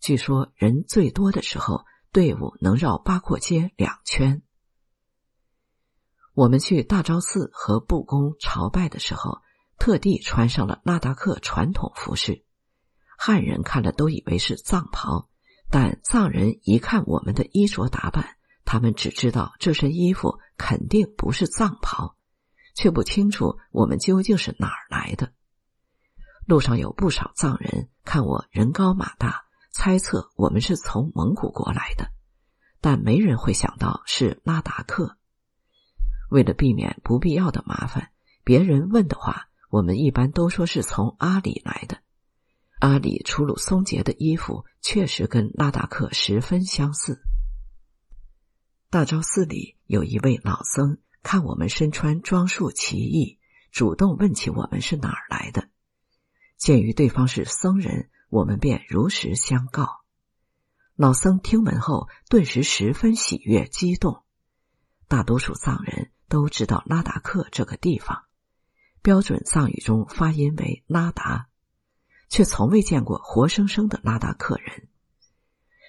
据说人最多的时候，队伍能绕八廓街两圈。我们去大昭寺和布宫朝拜的时候。特地穿上了拉达克传统服饰，汉人看了都以为是藏袍，但藏人一看我们的衣着打扮，他们只知道这身衣服肯定不是藏袍，却不清楚我们究竟是哪儿来的。路上有不少藏人看我人高马大，猜测我们是从蒙古国来的，但没人会想到是拉达克。为了避免不必要的麻烦，别人问的话。我们一般都说是从阿里来的。阿里出鲁松节的衣服确实跟拉达克十分相似。大昭寺里有一位老僧，看我们身穿装束奇异，主动问起我们是哪儿来的。鉴于对方是僧人，我们便如实相告。老僧听闻后，顿时十分喜悦激动。大多数藏人都知道拉达克这个地方。标准藏语中发音为拉达，却从未见过活生生的拉达克人。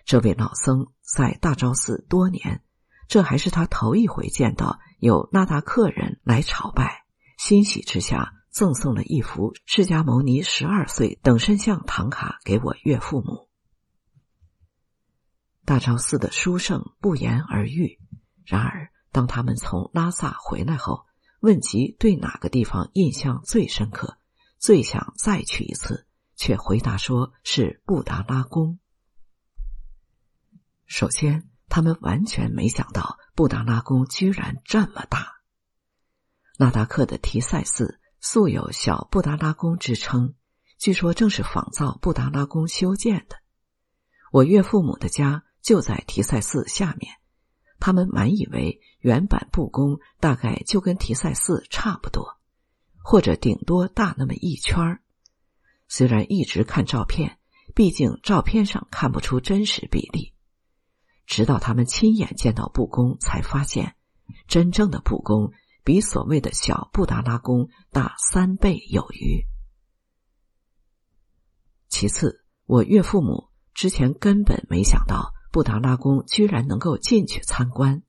这位老僧在大昭寺多年，这还是他头一回见到有拉达克人来朝拜。欣喜之下，赠送了一幅释迦牟尼十二岁等身像唐卡给我岳父母。大昭寺的殊胜不言而喻。然而，当他们从拉萨回来后，问及对哪个地方印象最深刻，最想再去一次，却回答说是布达拉宫。首先，他们完全没想到布达拉宫居然这么大。拉达克的提塞寺素有“小布达拉宫”之称，据说正是仿造布达拉宫修建的。我岳父母的家就在提塞寺下面。他们满以为原版布宫大概就跟提塞寺差不多，或者顶多大那么一圈儿。虽然一直看照片，毕竟照片上看不出真实比例。直到他们亲眼见到布宫，才发现真正的布宫比所谓的小布达拉宫大三倍有余。其次，我岳父母之前根本没想到。布达拉宫居然能够进去参观，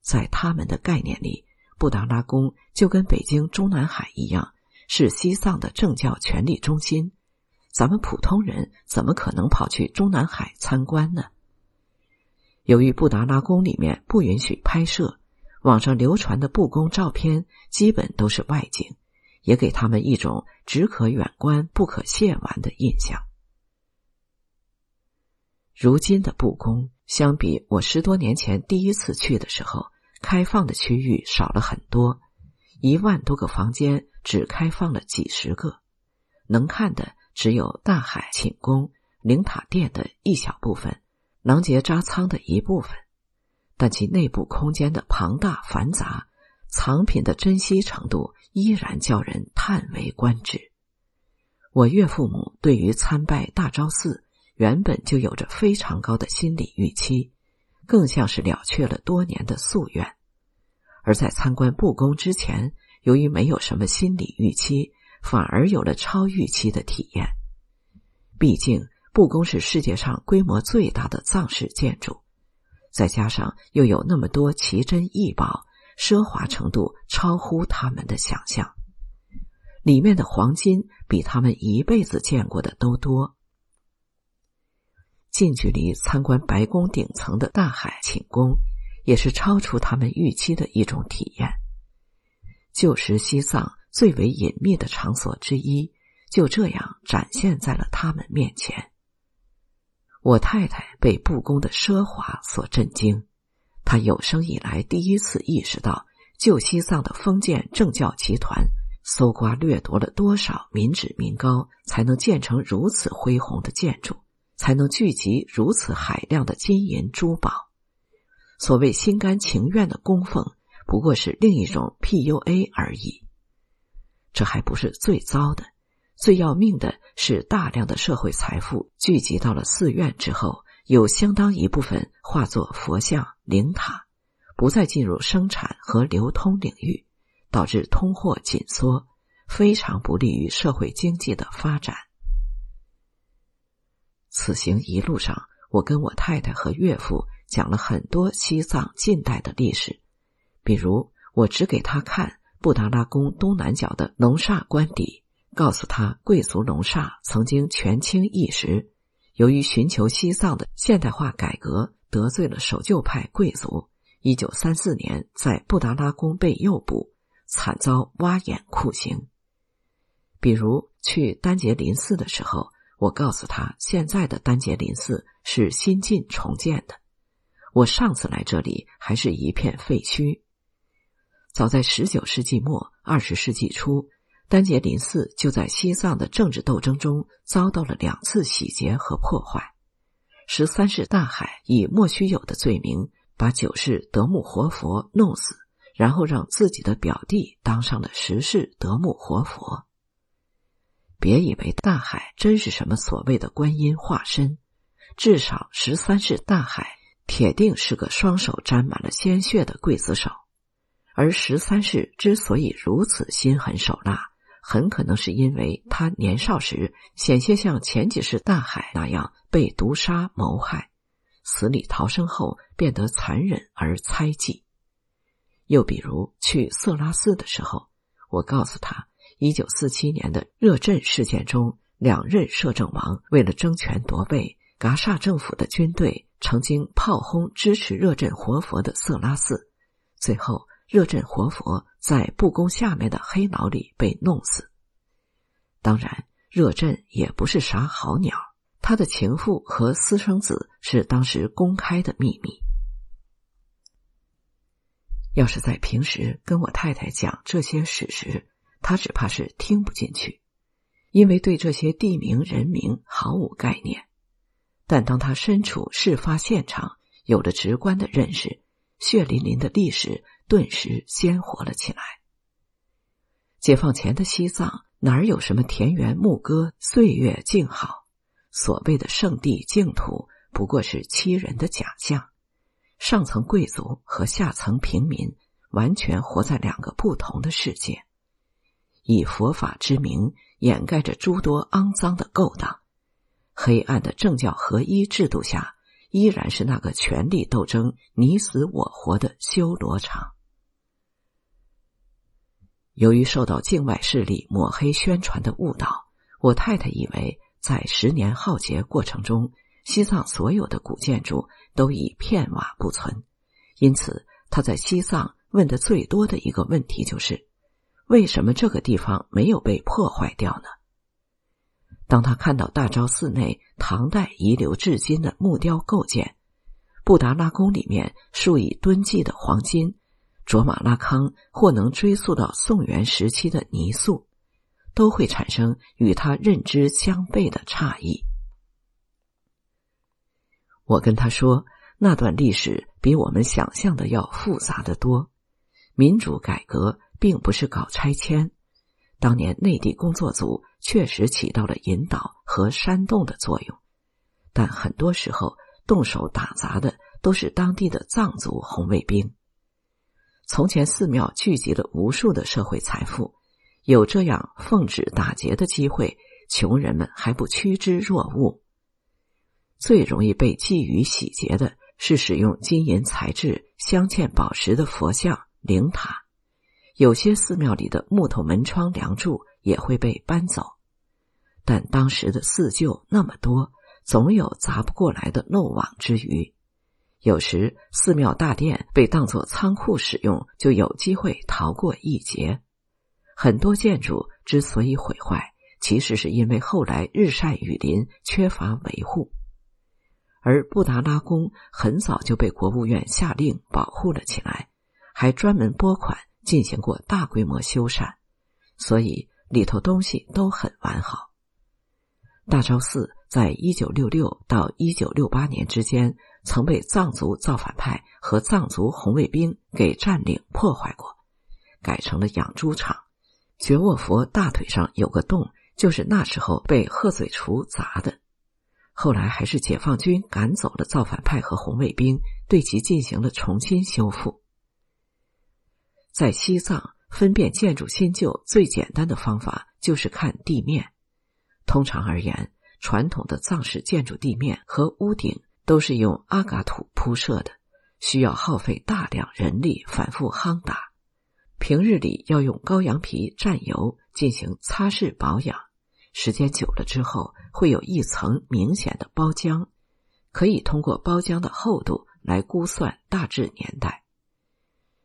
在他们的概念里，布达拉宫就跟北京中南海一样，是西藏的政教权力中心。咱们普通人怎么可能跑去中南海参观呢？由于布达拉宫里面不允许拍摄，网上流传的布宫照片基本都是外景，也给他们一种只可远观不可亵玩的印象。如今的布宫相比我十多年前第一次去的时候，开放的区域少了很多，一万多个房间只开放了几十个。能看的只有大海寝宫、灵塔殿的一小部分，囊结扎仓的一部分，但其内部空间的庞大繁杂，藏品的珍惜程度依然叫人叹为观止。我岳父母对于参拜大昭寺原本就有着非常高的心理预期，更像是了却了多年的夙愿。而在参观布宫之前，由于没有什么心理预期，反而有了超预期的体验。毕竟布宫是世界上规模最大的藏式建筑，再加上又有那么多奇珍异宝，奢华程度超乎他们的想象。里面的黄金比他们一辈子见过的都多。近距离参观白宫顶层的大海寝宫。也是超出他们预期的一种体验。旧时西藏最为隐秘的场所之一，就这样展现在了他们面前。我太太被布宫的奢华所震惊，她有生以来第一次意识到，旧西藏的封建政教集团搜刮掠夺了多少民脂民膏，才能建成如此恢宏的建筑，才能聚集如此海量的金银珠宝。所谓心甘情愿的供奉，不过是另一种 PUA 而已。这还不是最糟的，最要命的是，大量的社会财富聚集到了寺院之后，有相当一部分化作佛像、灵塔，不再进入生产和流通领域，导致通货紧缩，非常不利于社会经济的发展。此行一路上，我跟我太太和岳父。讲了很多西藏近代的历史，比如我只给他看布达拉宫东南角的龙刹官邸，告诉他贵族龙刹曾经权倾一时，由于寻求西藏的现代化改革，得罪了守旧派贵族。一九三四年在布达拉宫被诱捕，惨遭挖眼酷刑。比如去丹杰林寺的时候，我告诉他现在的丹杰林寺是新近重建的。我上次来这里还是一片废墟。早在十九世纪末、二十世纪初，丹杰林寺就在西藏的政治斗争中遭到了两次洗劫和破坏。十三世大海以莫须有的罪名把九世德木活佛弄死，然后让自己的表弟当上了十世德木活佛。别以为大海真是什么所谓的观音化身，至少十三世大海。铁定是个双手沾满了鲜血的刽子手，而十三世之所以如此心狠手辣，很可能是因为他年少时险些像前几世大海那样被毒杀谋害，死里逃生后变得残忍而猜忌。又比如去色拉寺的时候，我告诉他，一九四七年的热镇事件中，两任摄政王为了争权夺位，噶萨政府的军队。曾经炮轰支持热震活佛的色拉寺，最后热震活佛在布宫下面的黑牢里被弄死。当然，热振也不是啥好鸟，他的情妇和私生子是当时公开的秘密。要是在平时跟我太太讲这些史实，她只怕是听不进去，因为对这些地名人名毫无概念。但当他身处事发现场，有了直观的认识，血淋淋的历史顿时鲜活了起来。解放前的西藏哪有什么田园牧歌、岁月静好？所谓的圣地净土，不过是欺人的假象。上层贵族和下层平民完全活在两个不同的世界，以佛法之名掩盖着诸多肮脏的勾当。黑暗的政教合一制度下，依然是那个权力斗争你死我活的修罗场。由于受到境外势力抹黑宣传的误导，我太太以为在十年浩劫过程中，西藏所有的古建筑都已片瓦不存。因此，她在西藏问的最多的一个问题就是：为什么这个地方没有被破坏掉呢？当他看到大昭寺内唐代遗留至今的木雕构件，布达拉宫里面数以吨计的黄金，卓玛拉康或能追溯到宋元时期的泥塑，都会产生与他认知相悖的诧异。我跟他说，那段历史比我们想象的要复杂的多。民主改革并不是搞拆迁，当年内地工作组确实起到了引导和煽动的作用，但很多时候动手打砸的都是当地的藏族红卫兵。从前寺庙聚集了无数的社会财富，有这样奉旨打劫的机会，穷人们还不趋之若鹜。最容易被觊觎洗劫的是使用金银材质镶嵌宝石的佛像、灵塔，有些寺庙里的木头门窗、梁柱也会被搬走。但当时的寺旧那么多，总有砸不过来的漏网之鱼。有时寺庙大殿被当作仓库使用，就有机会逃过一劫。很多建筑之所以毁坏，其实是因为后来日晒雨淋，缺乏维护。而布达拉宫很早就被国务院下令保护了起来，还专门拨款进行过大规模修缮，所以里头东西都很完好。大昭寺在一九六六到一九六八年之间曾被藏族造反派和藏族红卫兵给占领破坏过，改成了养猪场。觉沃佛大腿上有个洞，就是那时候被鹤嘴锄砸的。后来还是解放军赶走了造反派和红卫兵，对其进行了重新修复。在西藏，分辨建筑新旧最简单的方法就是看地面。通常而言，传统的藏式建筑地面和屋顶都是用阿嘎土铺设的，需要耗费大量人力反复夯打。平日里要用羔羊皮蘸油进行擦拭保养。时间久了之后，会有一层明显的包浆，可以通过包浆的厚度来估算大致年代。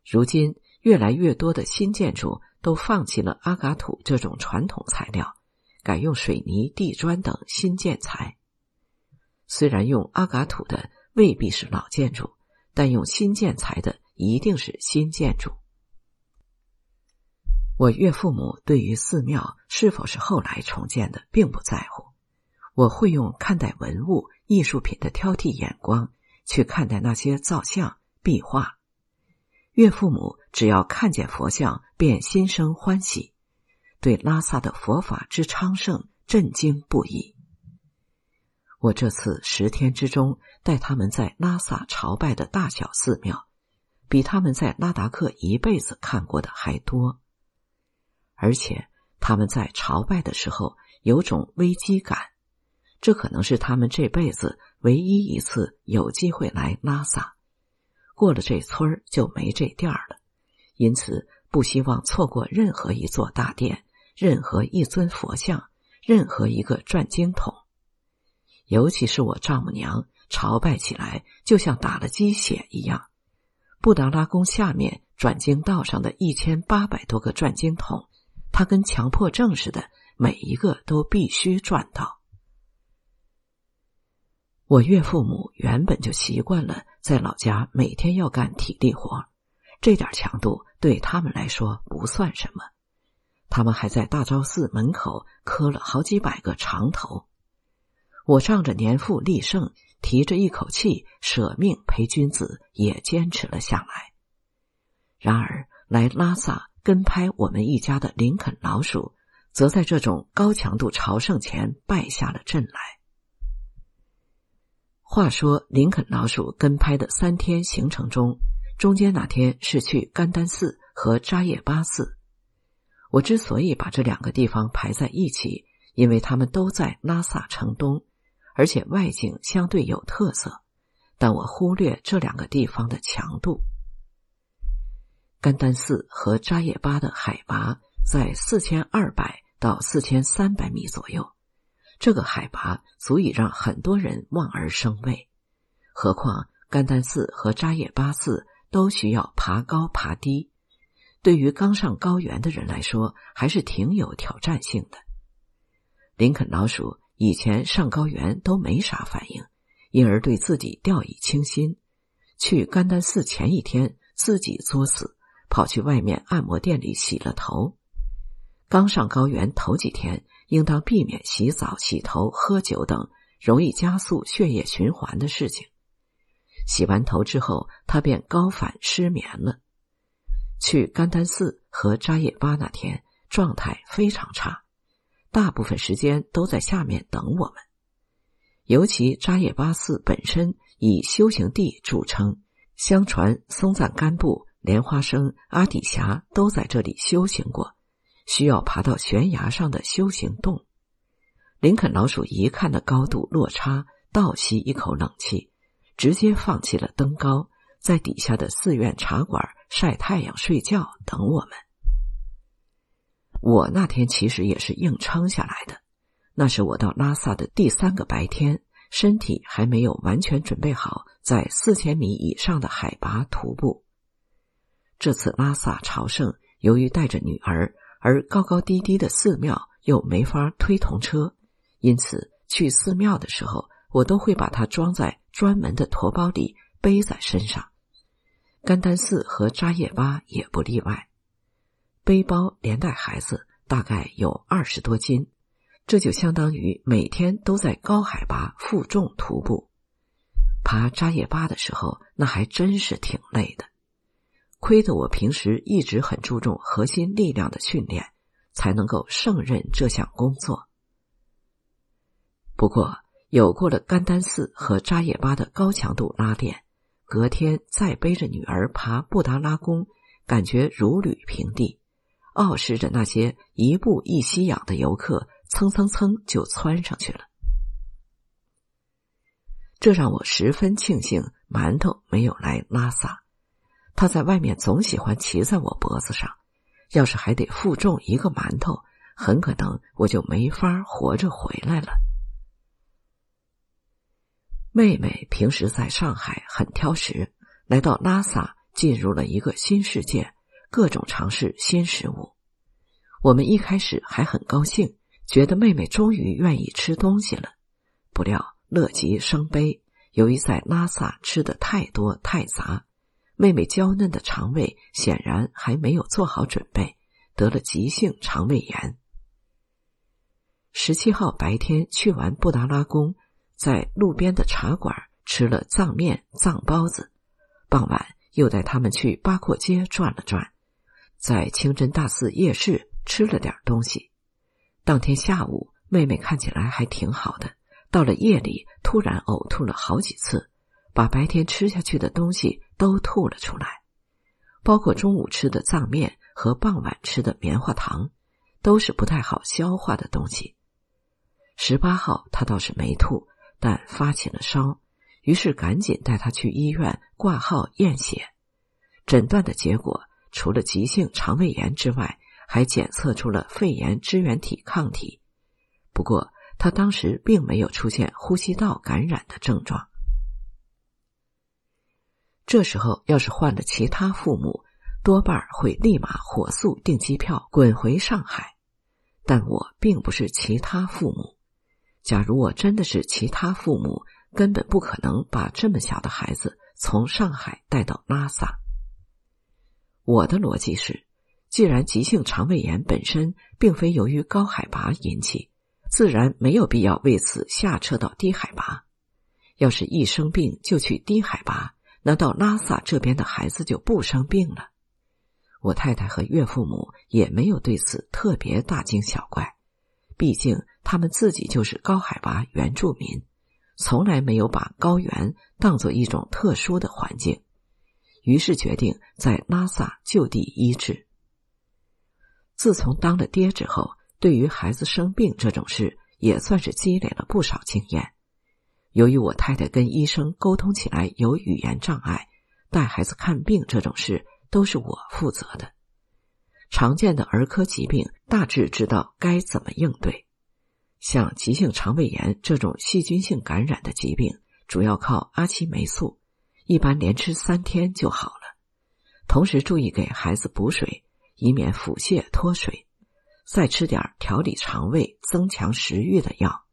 如今，越来越多的新建筑都放弃了阿嘎土这种传统材料，改用水泥、地砖等新建材。虽然用阿嘎土的未必是老建筑，但用新建材的一定是新建筑。我岳父母对于寺庙是否是后来重建的并不在乎，我会用看待文物艺术品的挑剔眼光去看待那些造像壁画。岳父母只要看见佛像便心生欢喜，对拉萨的佛法之昌盛震惊不已。我这次十天之中带他们在拉萨朝拜的大小寺庙，比他们在拉达克一辈子看过的还多。而且他们在朝拜的时候有种危机感，这可能是他们这辈子唯一一次有机会来拉萨，过了这村就没这店儿了，因此不希望错过任何一座大殿、任何一尊佛像、任何一个转经筒。尤其是我丈母娘朝拜起来就像打了鸡血一样，布达拉宫下面转经道上的一千八百多个转经筒。他跟强迫症似的，每一个都必须转到。我岳父母原本就习惯了在老家每天要干体力活，这点强度对他们来说不算什么。他们还在大昭寺门口磕了好几百个长头。我仗着年富力盛，提着一口气舍命陪君子，也坚持了下来。然而来拉萨。跟拍我们一家的林肯老鼠，则在这种高强度朝圣前败下了阵来。话说林肯老鼠跟拍的三天行程中，中间那天是去甘丹寺和扎叶巴寺。我之所以把这两个地方排在一起，因为他们都在拉萨城东，而且外景相对有特色，但我忽略这两个地方的强度。甘丹寺和扎叶巴的海拔在四千二百到四千三百米左右，这个海拔足以让很多人望而生畏。何况甘丹寺和扎叶巴寺都需要爬高爬低，对于刚上高原的人来说，还是挺有挑战性的。林肯老鼠以前上高原都没啥反应，因而对自己掉以轻心。去甘丹寺前一天，自己作死。跑去外面按摩店里洗了头，刚上高原头几天，应当避免洗澡、洗头、喝酒等容易加速血液循环的事情。洗完头之后，他便高反失眠了。去甘丹寺和扎叶巴那天，状态非常差，大部分时间都在下面等我们。尤其扎叶巴寺本身以修行地著称，相传松赞干布、莲花生、阿底峡都在这里修行过。需要爬到悬崖上的修行洞，林肯老鼠一看的高度落差，倒吸一口冷气，直接放弃了登高，在底下的寺院茶馆晒太阳睡觉等我们。我那天其实也是硬撑下来的，那是我到拉萨的第三个白天，身体还没有完全准备好在四千米以上的海拔徒步。这次拉萨朝圣，由于带着女儿。而高高低低的寺庙又没法推童车，因此去寺庙的时候，我都会把它装在专门的驮包里背在身上。甘丹寺和扎叶巴也不例外，背包连带孩子大概有二十多斤，这就相当于每天都在高海拔负重徒步。爬扎叶巴的时候，那还真是挺累的。亏得我平时一直很注重核心力量的训练，才能够胜任这项工作。不过，有过了甘丹寺和扎叶巴的高强度拉练，隔天再背着女儿爬布达拉宫，感觉如履平地，傲视着那些一步一吸氧的游客，蹭蹭蹭就窜上去了。这让我十分庆幸，馒头没有来拉萨。他在外面总喜欢骑在我脖子上，要是还得负重一个馒头，很可能我就没法活着回来了。妹妹平时在上海很挑食，来到拉萨进入了一个新世界，各种尝试新食物。我们一开始还很高兴，觉得妹妹终于愿意吃东西了。不料乐极生悲，由于在拉萨吃的太多太杂。妹妹娇嫩的肠胃显然还没有做好准备，得了急性肠胃炎。十七号白天去完布达拉宫，在路边的茶馆吃了藏面、藏包子，傍晚又带他们去八廓街转了转，在清真大寺夜市吃了点东西。当天下午，妹妹看起来还挺好的，到了夜里突然呕吐了好几次。把白天吃下去的东西都吐了出来，包括中午吃的藏面和傍晚吃的棉花糖，都是不太好消化的东西。十八号他倒是没吐，但发起了烧，于是赶紧带他去医院挂号验血。诊断的结果除了急性肠胃炎之外，还检测出了肺炎支原体抗体。不过他当时并没有出现呼吸道感染的症状。这时候，要是换了其他父母，多半会立马火速订机票滚回上海。但我并不是其他父母。假如我真的是其他父母，根本不可能把这么小的孩子从上海带到拉萨。我的逻辑是：既然急性肠胃炎本身并非由于高海拔引起，自然没有必要为此下撤到低海拔。要是一生病就去低海拔。难道拉萨这边的孩子就不生病了？我太太和岳父母也没有对此特别大惊小怪，毕竟他们自己就是高海拔原住民，从来没有把高原当做一种特殊的环境，于是决定在拉萨就地医治。自从当了爹之后，对于孩子生病这种事，也算是积累了不少经验。由于我太太跟医生沟通起来有语言障碍，带孩子看病这种事都是我负责的。常见的儿科疾病大致知道该怎么应对，像急性肠胃炎这种细菌性感染的疾病，主要靠阿奇霉素，一般连吃三天就好了。同时注意给孩子补水，以免腹泻脱水，再吃点调理肠胃、增强食欲的药。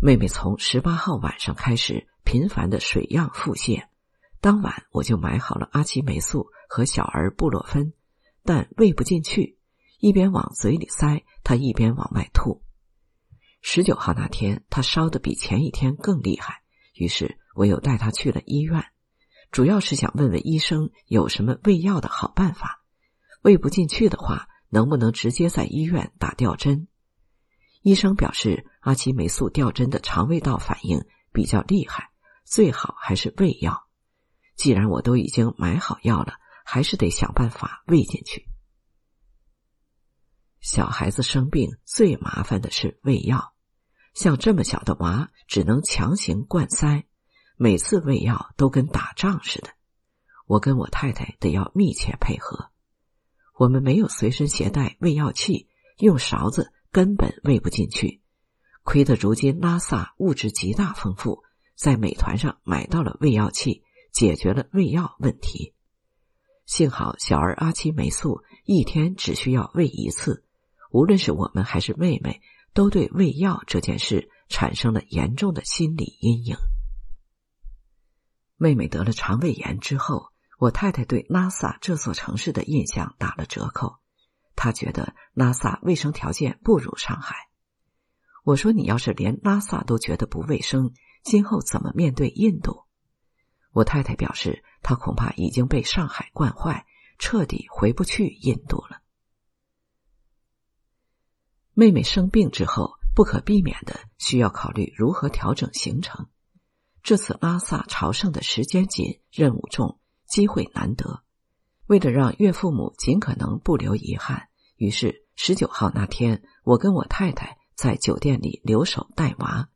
妹妹从十八号晚上开始频繁的水样腹泻，当晚我就买好了阿奇霉素和小儿布洛芬，但喂不进去，一边往嘴里塞，他一边往外吐。十九号那天，他烧的比前一天更厉害，于是我又带他去了医院，主要是想问问医生有什么喂药的好办法。喂不进去的话，能不能直接在医院打吊针？医生表示，阿奇霉素吊针的肠胃道反应比较厉害，最好还是喂药。既然我都已经买好药了，还是得想办法喂进去。小孩子生病最麻烦的是喂药，像这么小的娃只能强行灌塞，每次喂药都跟打仗似的。我跟我太太得要密切配合，我们没有随身携带喂药器，用勺子根本喂不进去。亏得如今拉萨物质极大丰富，在美团上买到了喂药器，解决了喂药问题。幸好小儿阿奇霉素一天只需要喂一次。无论是我们还是妹妹，都对喂药这件事产生了严重的心理阴影。妹妹得了肠胃炎之后，我太太对拉萨这座城市的印象打了折扣。她觉得拉萨卫生条件不如上海。我说：“你要是连拉萨都觉得不卫生，今后怎么面对印度？”我太太表示，她恐怕已经被上海惯坏，彻底回不去印度了。妹妹生病之后，不可避免的需要考虑如何调整行程。这次拉萨朝圣的时间紧，任务重，机会难得。为了让岳父母尽可能不留遗憾，于是十九号那天，我跟我太太在酒店里留守带娃，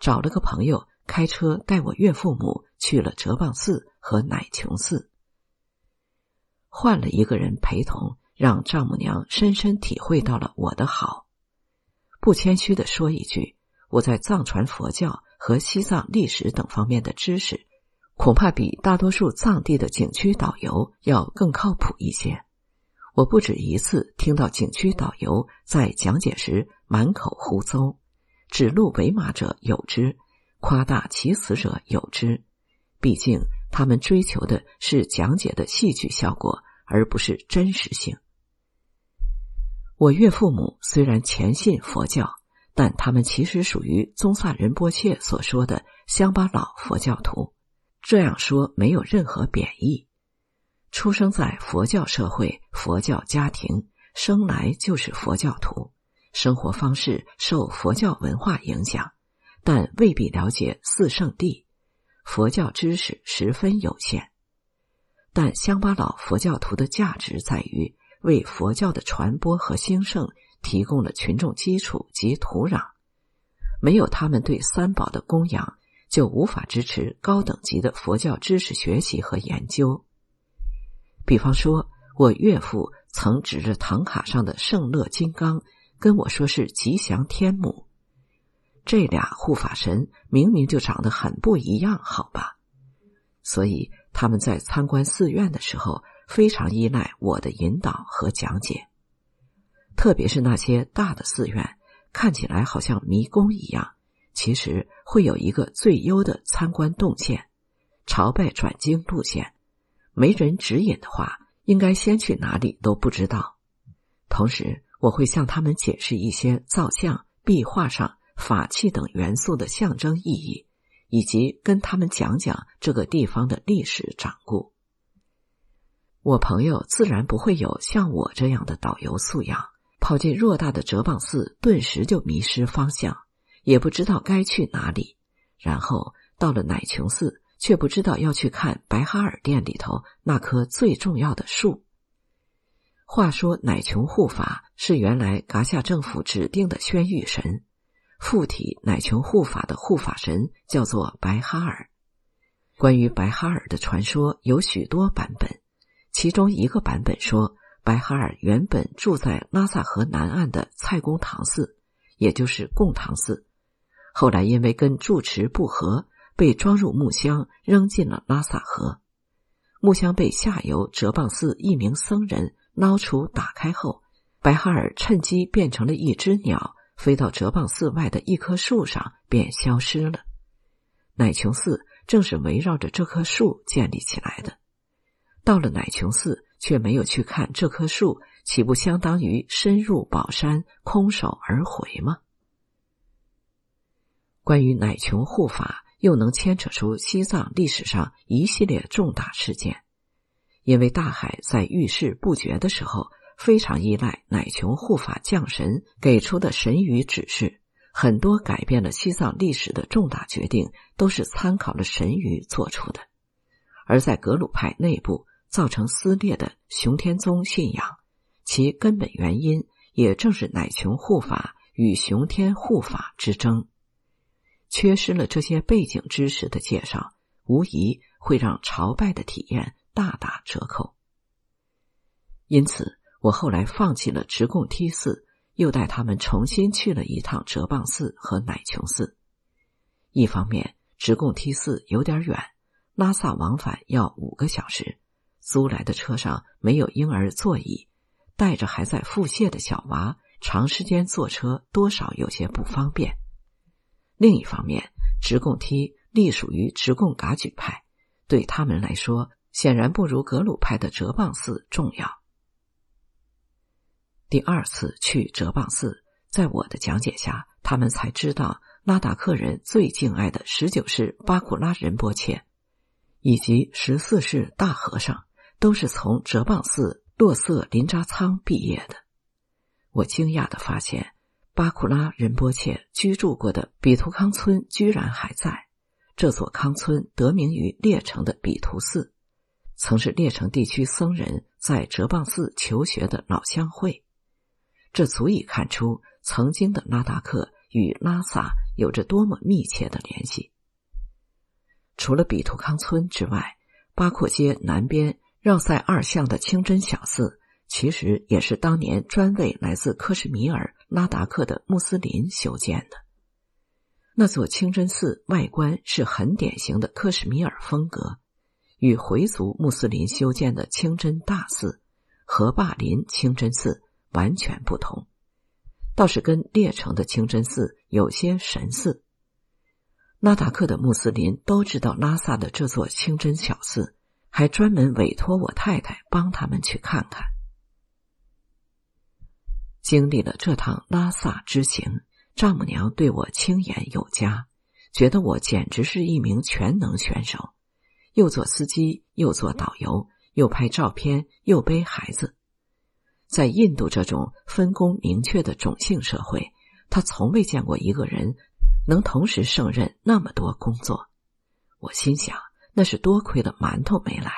找了个朋友开车带我岳父母去了哲蚌寺和乃琼寺。换了一个人陪同，让丈母娘深深体会到了我的好。不谦虚的说一句，我在藏传佛教和西藏历史等方面的知识，恐怕比大多数藏地的景区导游要更靠谱一些。我不止一次听到景区导游在讲解时满口胡诌，指鹿为马者有之，夸大其词者有之。毕竟他们追求的是讲解的戏剧效果，而不是真实性。我岳父母虽然虔信佛教，但他们其实属于宗萨仁波切所说的乡巴佬佛教徒。这样说没有任何贬义。出生在佛教社会、佛教家庭，生来就是佛教徒，生活方式受佛教文化影响，但未必了解四圣地，佛教知识十分有限。但乡巴佬佛教徒的价值在于。为佛教的传播和兴盛提供了群众基础及土壤，没有他们对三宝的供养，就无法支持高等级的佛教知识学习和研究。比方说，我岳父曾指着唐卡上的圣乐金刚跟我说是吉祥天母，这俩护法神明明就长得很不一样，好吧？所以他们在参观寺院的时候。非常依赖我的引导和讲解，特别是那些大的寺院，看起来好像迷宫一样，其实会有一个最优的参观动线——朝拜转经路线。没人指引的话，应该先去哪里都不知道。同时，我会向他们解释一些造像、壁画上法器等元素的象征意义，以及跟他们讲讲这个地方的历史掌故。我朋友自然不会有像我这样的导游素养，跑进偌大的哲蚌寺，顿时就迷失方向，也不知道该去哪里。然后到了乃琼寺，却不知道要去看白哈尔殿里头那棵最重要的树。话说乃琼护法是原来噶夏政府指定的宣谕神，附体乃琼护法的护法神叫做白哈尔。关于白哈尔的传说有许多版本。其中一个版本说，白哈尔原本住在拉萨河南岸的蔡公堂寺，也就是贡堂寺，后来因为跟住持不和，被装入木箱扔进了拉萨河。木箱被下游哲蚌寺一名僧人捞出打开后，白哈尔趁机变成了一只鸟，飞到哲蚌寺外的一棵树上，便消失了。乃琼寺正是围绕着这棵树建立起来的。到了乃琼寺，却没有去看这棵树，岂不相当于深入宝山空手而回吗？关于乃琼护法，又能牵扯出西藏历史上一系列重大事件。因为大海在遇事不决的时候，非常依赖乃琼护法降神给出的神谕指示，很多改变了西藏历史的重大决定，都是参考了神谕做出的。而在格鲁派内部造成撕裂的熊天宗信仰，其根本原因也正是乃琼护法与熊天护法之争。缺失了这些背景知识的介绍，无疑会让朝拜的体验大打折扣。因此，我后来放弃了直贡梯寺，又带他们重新去了一趟哲蚌寺和乃琼寺。一方面，直贡梯寺有点远，拉萨往返要五个小时，租来的车上没有婴儿座椅，带着还在腹泻的小娃，长时间坐车多少有些不方便。另一方面，直贡梯隶属于直贡噶举派，对他们来说，显然不如格鲁派的哲蚌寺重要。第二次去哲蚌寺，在我的讲解下，他们才知道拉达克人最敬爱的十九世巴库拉仁波切，以及十四世大和尚，都是从哲蚌寺洛色林扎仓毕业的。我惊讶的发现。巴库拉仁波切居住过的比图康村居然还在。这座康村得名于列城的比图寺，曾是列城地区僧人在哲蚌寺求学的老乡会。这足以看出曾经的拉达克与拉萨有着多么密切的联系。除了比图康村之外，八廓街南边绕塞二巷的清真小寺。其实也是当年专为来自克什米尔拉达克的穆斯林修建的。那座清真寺外观是很典型的克什米尔风格，与回族穆斯林修建的清真大寺和坝林清真寺完全不同，倒是跟列城的清真寺有些神似。拉达克的穆斯林都知道拉萨的这座清真小寺，还专门委托我太太帮他们去看看。经历了这趟拉萨之行，丈母娘对我轻言有加，觉得我简直是一名全能选手，又做司机，又做导游，又拍照片，又背孩子。在印度这种分工明确的种姓社会，他从未见过一个人能同时胜任那么多工作。我心想，那是多亏了馒头没来，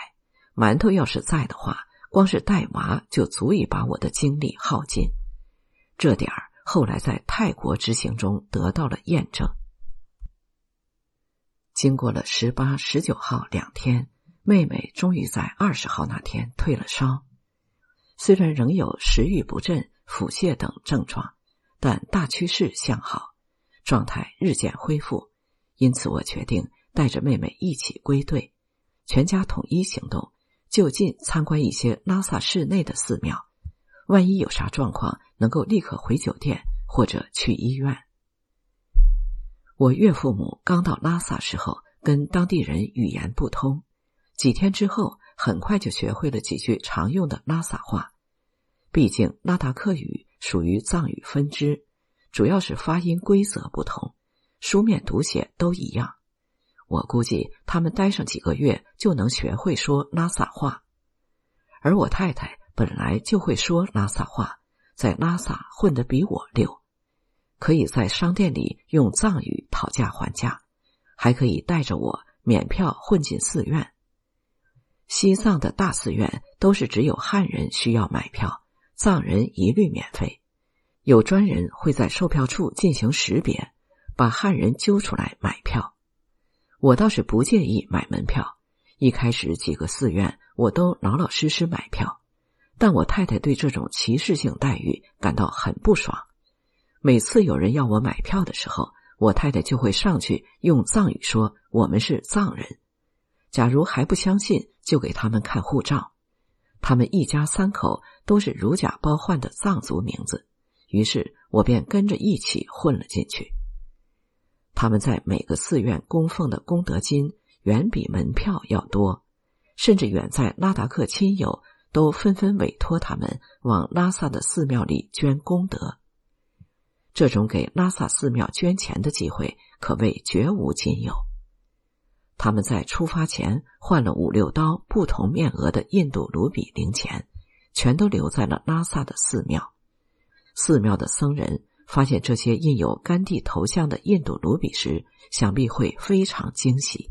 馒头要是在的话，光是带娃就足以把我的精力耗尽。这点儿后来在泰国之行中得到了验证。经过了十八、十九号两天，妹妹终于在二十号那天退了烧。虽然仍有食欲不振、腹泻等症状，但大趋势向好，状态日渐恢复。因此，我决定带着妹妹一起归队，全家统一行动，就近参观一些拉萨市内的寺庙。万一有啥状况，能够立刻回酒店或者去医院。我岳父母刚到拉萨时候，跟当地人语言不通，几天之后，很快就学会了几句常用的拉萨话。毕竟拉达克语属于藏语分支，主要是发音规则不同，书面读写都一样。我估计他们待上几个月就能学会说拉萨话，而我太太。本来就会说拉萨话，在拉萨混得比我溜，可以在商店里用藏语讨价还价，还可以带着我免票混进寺院。西藏的大寺院都是只有汉人需要买票，藏人一律免费。有专人会在售票处进行识别，把汉人揪出来买票。我倒是不介意买门票，一开始几个寺院我都老老实实买票。但我太太对这种歧视性待遇感到很不爽。每次有人要我买票的时候，我太太就会上去用藏语说：“我们是藏人。”假如还不相信，就给他们看护照。他们一家三口都是如假包换的藏族名字，于是我便跟着一起混了进去。他们在每个寺院供奉的功德金远比门票要多，甚至远在拉达克亲友。都纷纷委托他们往拉萨的寺庙里捐功德。这种给拉萨寺庙捐钱的机会可谓绝无仅有。他们在出发前换了五六刀不同面额的印度卢比零钱，全都留在了拉萨的寺庙。寺庙的僧人发现这些印有甘地头像的印度卢比时，想必会非常惊喜。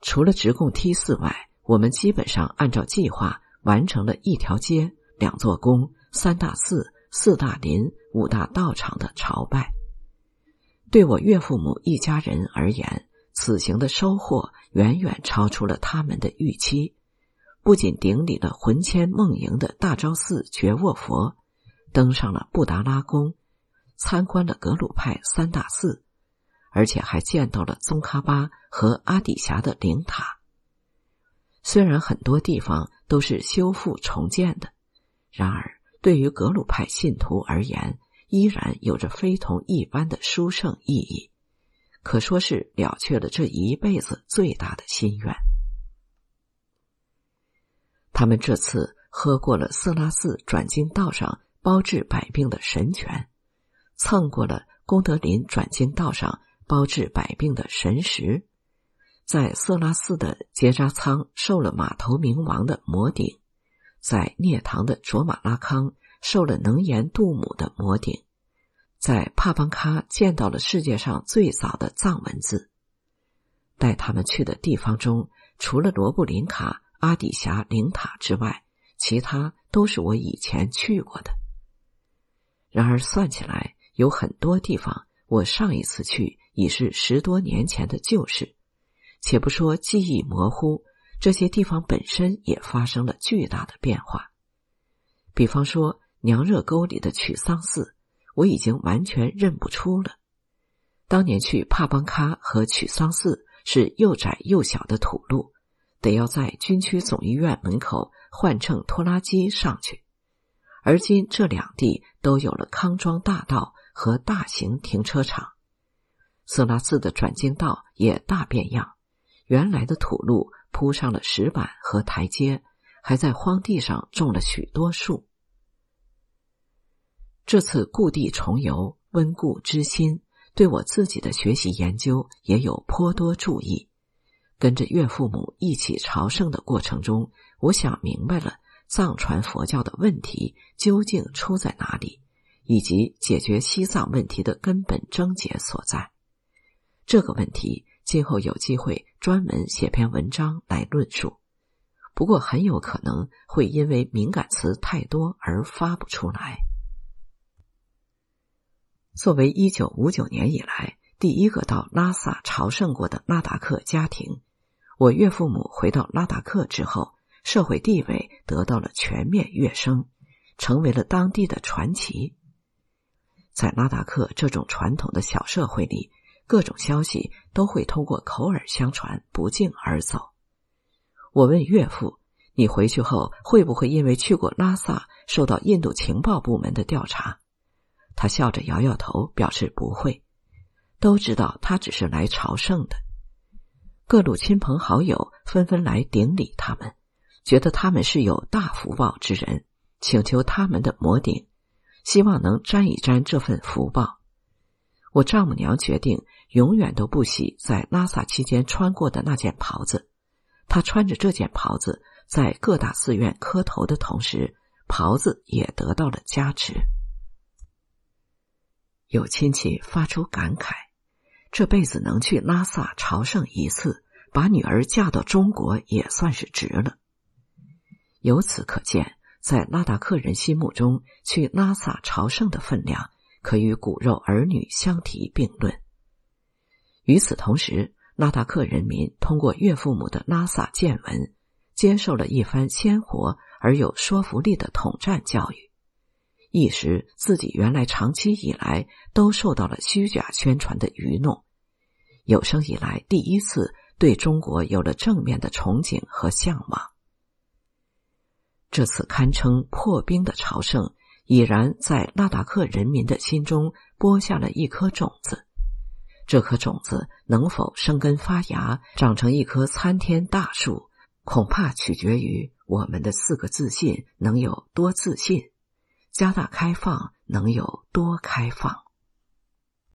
除了直贡梯寺外，我们基本上按照计划完成了一条街、两座宫、三大寺。四大林、五大道场的朝拜，对我岳父母一家人而言，此行的收获远远超出了他们的预期。不仅顶礼了魂牵梦萦的大昭寺觉卧佛，登上了布达拉宫，参观了格鲁派三大寺，而且还见到了宗喀巴和阿底峡的灵塔。虽然很多地方都是修复重建的，然而。对于格鲁派信徒而言，依然有着非同一般的殊胜意义，可说是了却了这一辈子最大的心愿。他们这次喝过了色拉寺转经道上包治百病的神泉，蹭过了功德林转经道上包治百病的神石，在色拉寺的结扎仓受了马头明王的魔顶。在涅唐的卓玛拉康受了能言杜姆的魔顶，在帕邦喀见到了世界上最早的藏文字。带他们去的地方中，除了罗布林卡、阿底峡灵塔之外，其他都是我以前去过的。然而算起来，有很多地方我上一次去已是十多年前的旧事，且不说记忆模糊。这些地方本身也发生了巨大的变化，比方说娘热沟里的曲桑寺，我已经完全认不出了。当年去帕邦喀和曲桑寺是又窄又小的土路，得要在军区总医院门口换乘拖拉机上去，而今这两地都有了康庄大道和大型停车场，色拉寺的转经道也大变样，原来的土路。铺上了石板和台阶，还在荒地上种了许多树。这次故地重游，温故知新，对我自己的学习研究也有颇多注意。跟着岳父母一起朝圣的过程中，我想明白了藏传佛教的问题究竟出在哪里，以及解决西藏问题的根本症结所在。这个问题。今后有机会专门写篇文章来论述，不过很有可能会因为敏感词太多而发不出来。作为一九五九年以来第一个到拉萨朝圣过的拉达克家庭，我岳父母回到拉达克之后，社会地位得到了全面跃升，成为了当地的传奇。在拉达克这种传统的小社会里。各种消息都会通过口耳相传不胫而走。我问岳父：“你回去后会不会因为去过拉萨，受到印度情报部门的调查？”他笑着摇摇头，表示不会。都知道他只是来朝圣的。各路亲朋好友纷纷来顶礼他们，觉得他们是有大福报之人，请求他们的摩顶，希望能沾一沾这份福报。我丈母娘决定永远都不洗在拉萨期间穿过的那件袍子。她穿着这件袍子在各大寺院磕头的同时，袍子也得到了加持。有亲戚发出感慨：这辈子能去拉萨朝圣一次，把女儿嫁到中国也算是值了。由此可见，在拉达克人心目中，去拉萨朝圣的分量。可与骨肉儿女相提并论。与此同时，拉达克人民通过岳父母的拉萨见闻，接受了一番鲜活而有说服力的统战教育，一时自己原来长期以来都受到了虚假宣传的愚弄，有生以来第一次对中国有了正面的憧憬和向往。这次堪称破冰的朝圣。已然在拉达克人民的心中播下了一颗种子，这颗种子能否生根发芽，长成一棵参天大树，恐怕取决于我们的四个自信能有多自信，加大开放能有多开放。